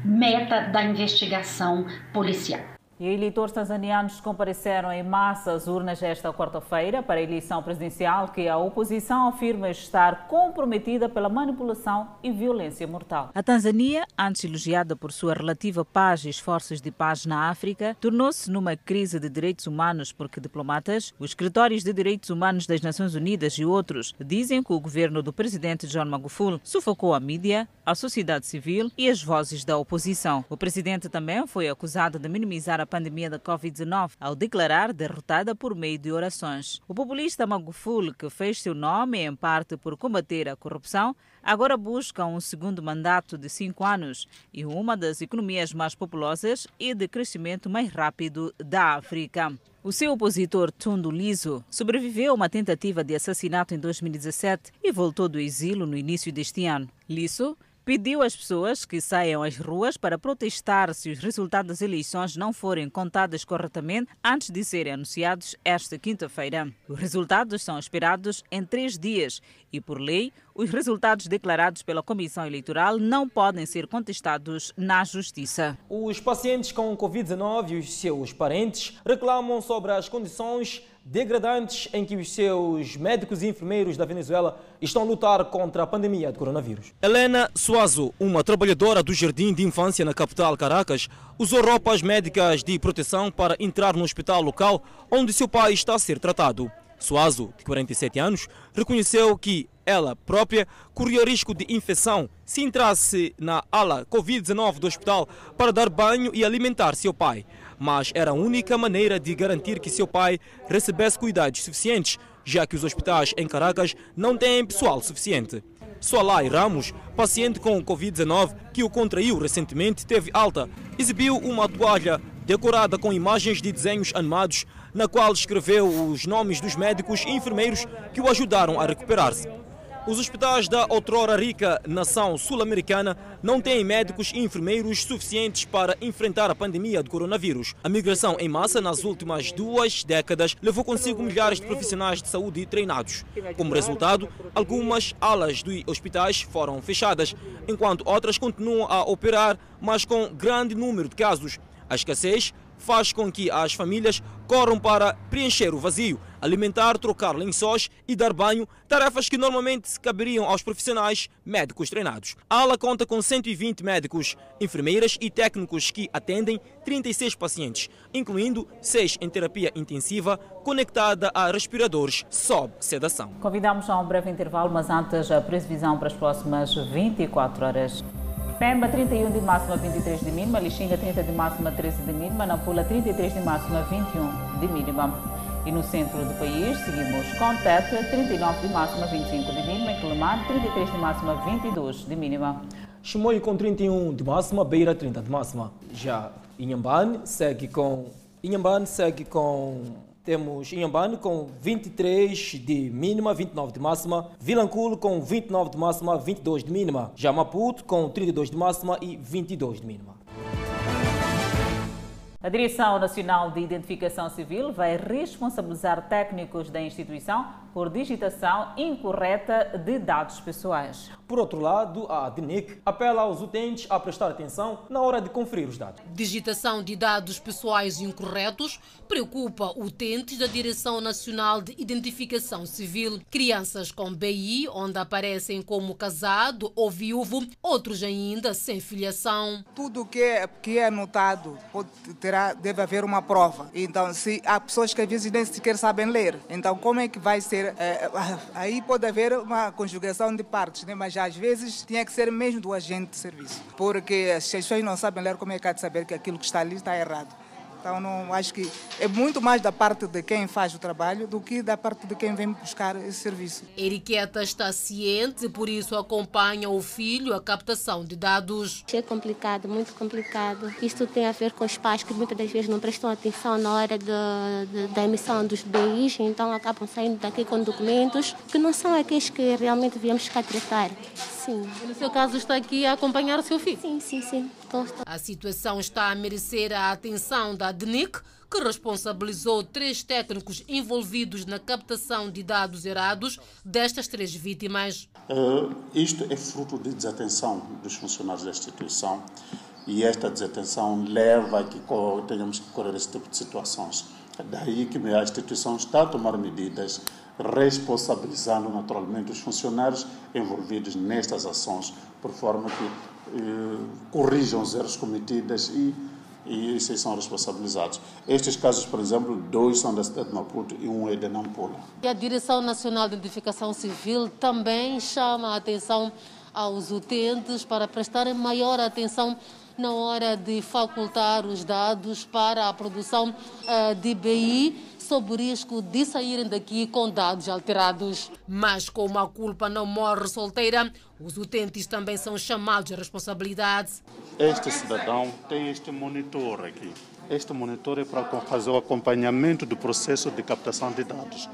meta da investigação policial. E eleitores tanzanianos compareceram em massa às urnas esta quarta-feira para a eleição presidencial que a oposição afirma estar comprometida pela manipulação e violência mortal. A Tanzânia, antes elogiada por sua relativa paz e esforços de paz na África, tornou-se numa crise de direitos humanos porque diplomatas, os escritórios de direitos humanos das Nações Unidas e outros dizem que o governo do presidente John Magufuli sufocou a mídia, a sociedade civil e as vozes da oposição. O presidente também foi acusado de minimizar a pandemia da Covid-19 ao declarar derrotada por meio de orações. O populista Magufuli, que fez seu nome em parte por combater a corrupção, agora busca um segundo mandato de cinco anos e uma das economias mais populosas e de crescimento mais rápido da África. O seu opositor Tundu Liso sobreviveu a uma tentativa de assassinato em 2017 e voltou do exílio no início deste ano. Liso pediu às pessoas que saiam às ruas para protestar se os resultados das eleições não forem contados corretamente antes de serem anunciados esta quinta-feira. Os resultados são esperados em três dias e, por lei, os resultados declarados pela Comissão Eleitoral não podem ser contestados na Justiça. Os pacientes com Covid-19 e os seus parentes reclamam sobre as condições degradantes em que os seus médicos e enfermeiros da Venezuela estão a lutar contra a pandemia de coronavírus. Helena Suazo, uma trabalhadora do Jardim de Infância na capital Caracas, usou roupas médicas de proteção para entrar no hospital local onde seu pai está a ser tratado. Suazo, de 47 anos, reconheceu que ela própria corria risco de infecção se entrasse na ala Covid-19 do hospital para dar banho e alimentar seu pai. Mas era a única maneira de garantir que seu pai recebesse cuidados suficientes, já que os hospitais em Caracas não têm pessoal suficiente. Soalai Ramos, paciente com Covid-19 que o contraiu recentemente, teve alta, exibiu uma toalha decorada com imagens de desenhos animados, na qual escreveu os nomes dos médicos e enfermeiros que o ajudaram a recuperar-se. Os hospitais da outrora rica nação sul-americana não têm médicos e enfermeiros suficientes para enfrentar a pandemia de coronavírus. A migração em massa nas últimas duas décadas levou consigo milhares de profissionais de saúde treinados. Como resultado, algumas alas dos hospitais foram fechadas, enquanto outras continuam a operar, mas com grande número de casos. A escassez faz com que as famílias corram para preencher o vazio alimentar, trocar lençóis e dar banho, tarefas que normalmente caberiam aos profissionais médicos treinados. A ala conta com 120 médicos, enfermeiras e técnicos que atendem 36 pacientes, incluindo 6 em terapia intensiva conectada a respiradores sob sedação. Convidamos a um breve intervalo, mas antes a previsão para as próximas 24 horas. Pemba 31 de máxima, 23 de mínima, Lixinga 30 de máxima, 13 de mínima, Nampula 33 de máxima, 21 de mínima. E no centro do país seguimos com Tete 39 de máxima, 25 de mínima, Quelimane 33 de máxima, 22 de mínima. Chimoio com 31 de máxima, Beira 30 de máxima. Já Inhambane segue com Inhambane segue com temos Inhambane com 23 de mínima, 29 de máxima. Vilanculo com 29 de máxima, 22 de mínima. Já Maputo com 32 de máxima e 22 de mínima. A Direção Nacional de Identificação Civil vai responsabilizar técnicos da instituição por digitação incorreta de dados pessoais. Por outro lado, a DNIC apela aos utentes a prestar atenção na hora de conferir os dados. Digitação de dados pessoais incorretos preocupa utentes da Direção Nacional de Identificação Civil. Crianças com BI, onde aparecem como casado ou viúvo, outros ainda sem filiação. Tudo que é, que é anotado terá, deve haver uma prova. Então, se há pessoas que às vezes nem sequer sabem ler, então como é que vai ser? É, aí pode haver uma conjugação de partes, né? mas às vezes tinha que ser mesmo do agente de serviço, porque as pessoas não sabem ler, como é que há de saber que aquilo que está ali está errado? Então, não, acho que é muito mais da parte de quem faz o trabalho do que da parte de quem vem buscar esse serviço. Eriqueta está ciente, por isso acompanha o filho a captação de dados. É complicado, muito complicado. Isto tem a ver com os pais que muitas das vezes não prestam atenção na hora de, de, da emissão dos BIs, então acabam saindo daqui com documentos que não são aqueles que realmente viemos cá tratar. Sim. E no seu caso está aqui a acompanhar o seu filho? Sim, sim, sim. A situação está a merecer a atenção da DNIC, que responsabilizou três técnicos envolvidos na captação de dados errados destas três vítimas. Uh, isto é fruto de desatenção dos funcionários da instituição e esta desatenção leva a que tenhamos que correr esse tipo de situações. Daí que a instituição está a tomar medidas responsabilizando naturalmente os funcionários envolvidos nestas ações, por forma que eh, corrijam os erros cometidos e, e esses são responsabilizados. Estes casos, por exemplo, dois são da cidade de Maputo e um é de Nampula. E a Direção Nacional de Identificação Civil também chama a atenção aos utentes para prestarem maior atenção na hora de facultar os dados para a produção uh, de BI sob o risco de saírem daqui com dados alterados. Mas como a culpa não morre solteira, os utentes também são chamados à responsabilidade. Este cidadão tem este monitor aqui. Este monitor é para fazer o acompanhamento do processo de captação de dados.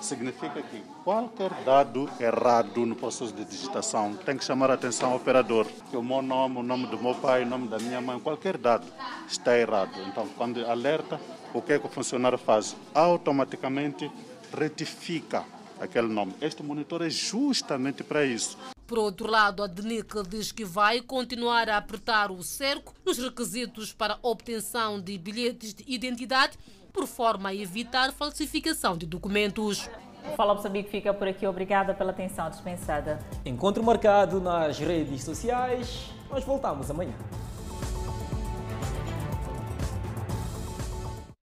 Significa que qualquer dado errado no processo de digitação tem que chamar a atenção ao operador. Que o meu nome, o nome do meu pai, o nome da minha mãe, qualquer dado está errado. Então, quando alerta, o que é que o funcionário faz? Automaticamente retifica aquele nome. Este monitor é justamente para isso. Por outro lado, a DNIC diz que vai continuar a apertar o cerco nos requisitos para obtenção de bilhetes de identidade, por forma a evitar falsificação de documentos. Fala Moçambique fica por aqui. Obrigada pela atenção dispensada. Encontro marcado nas redes sociais. Nós voltamos amanhã.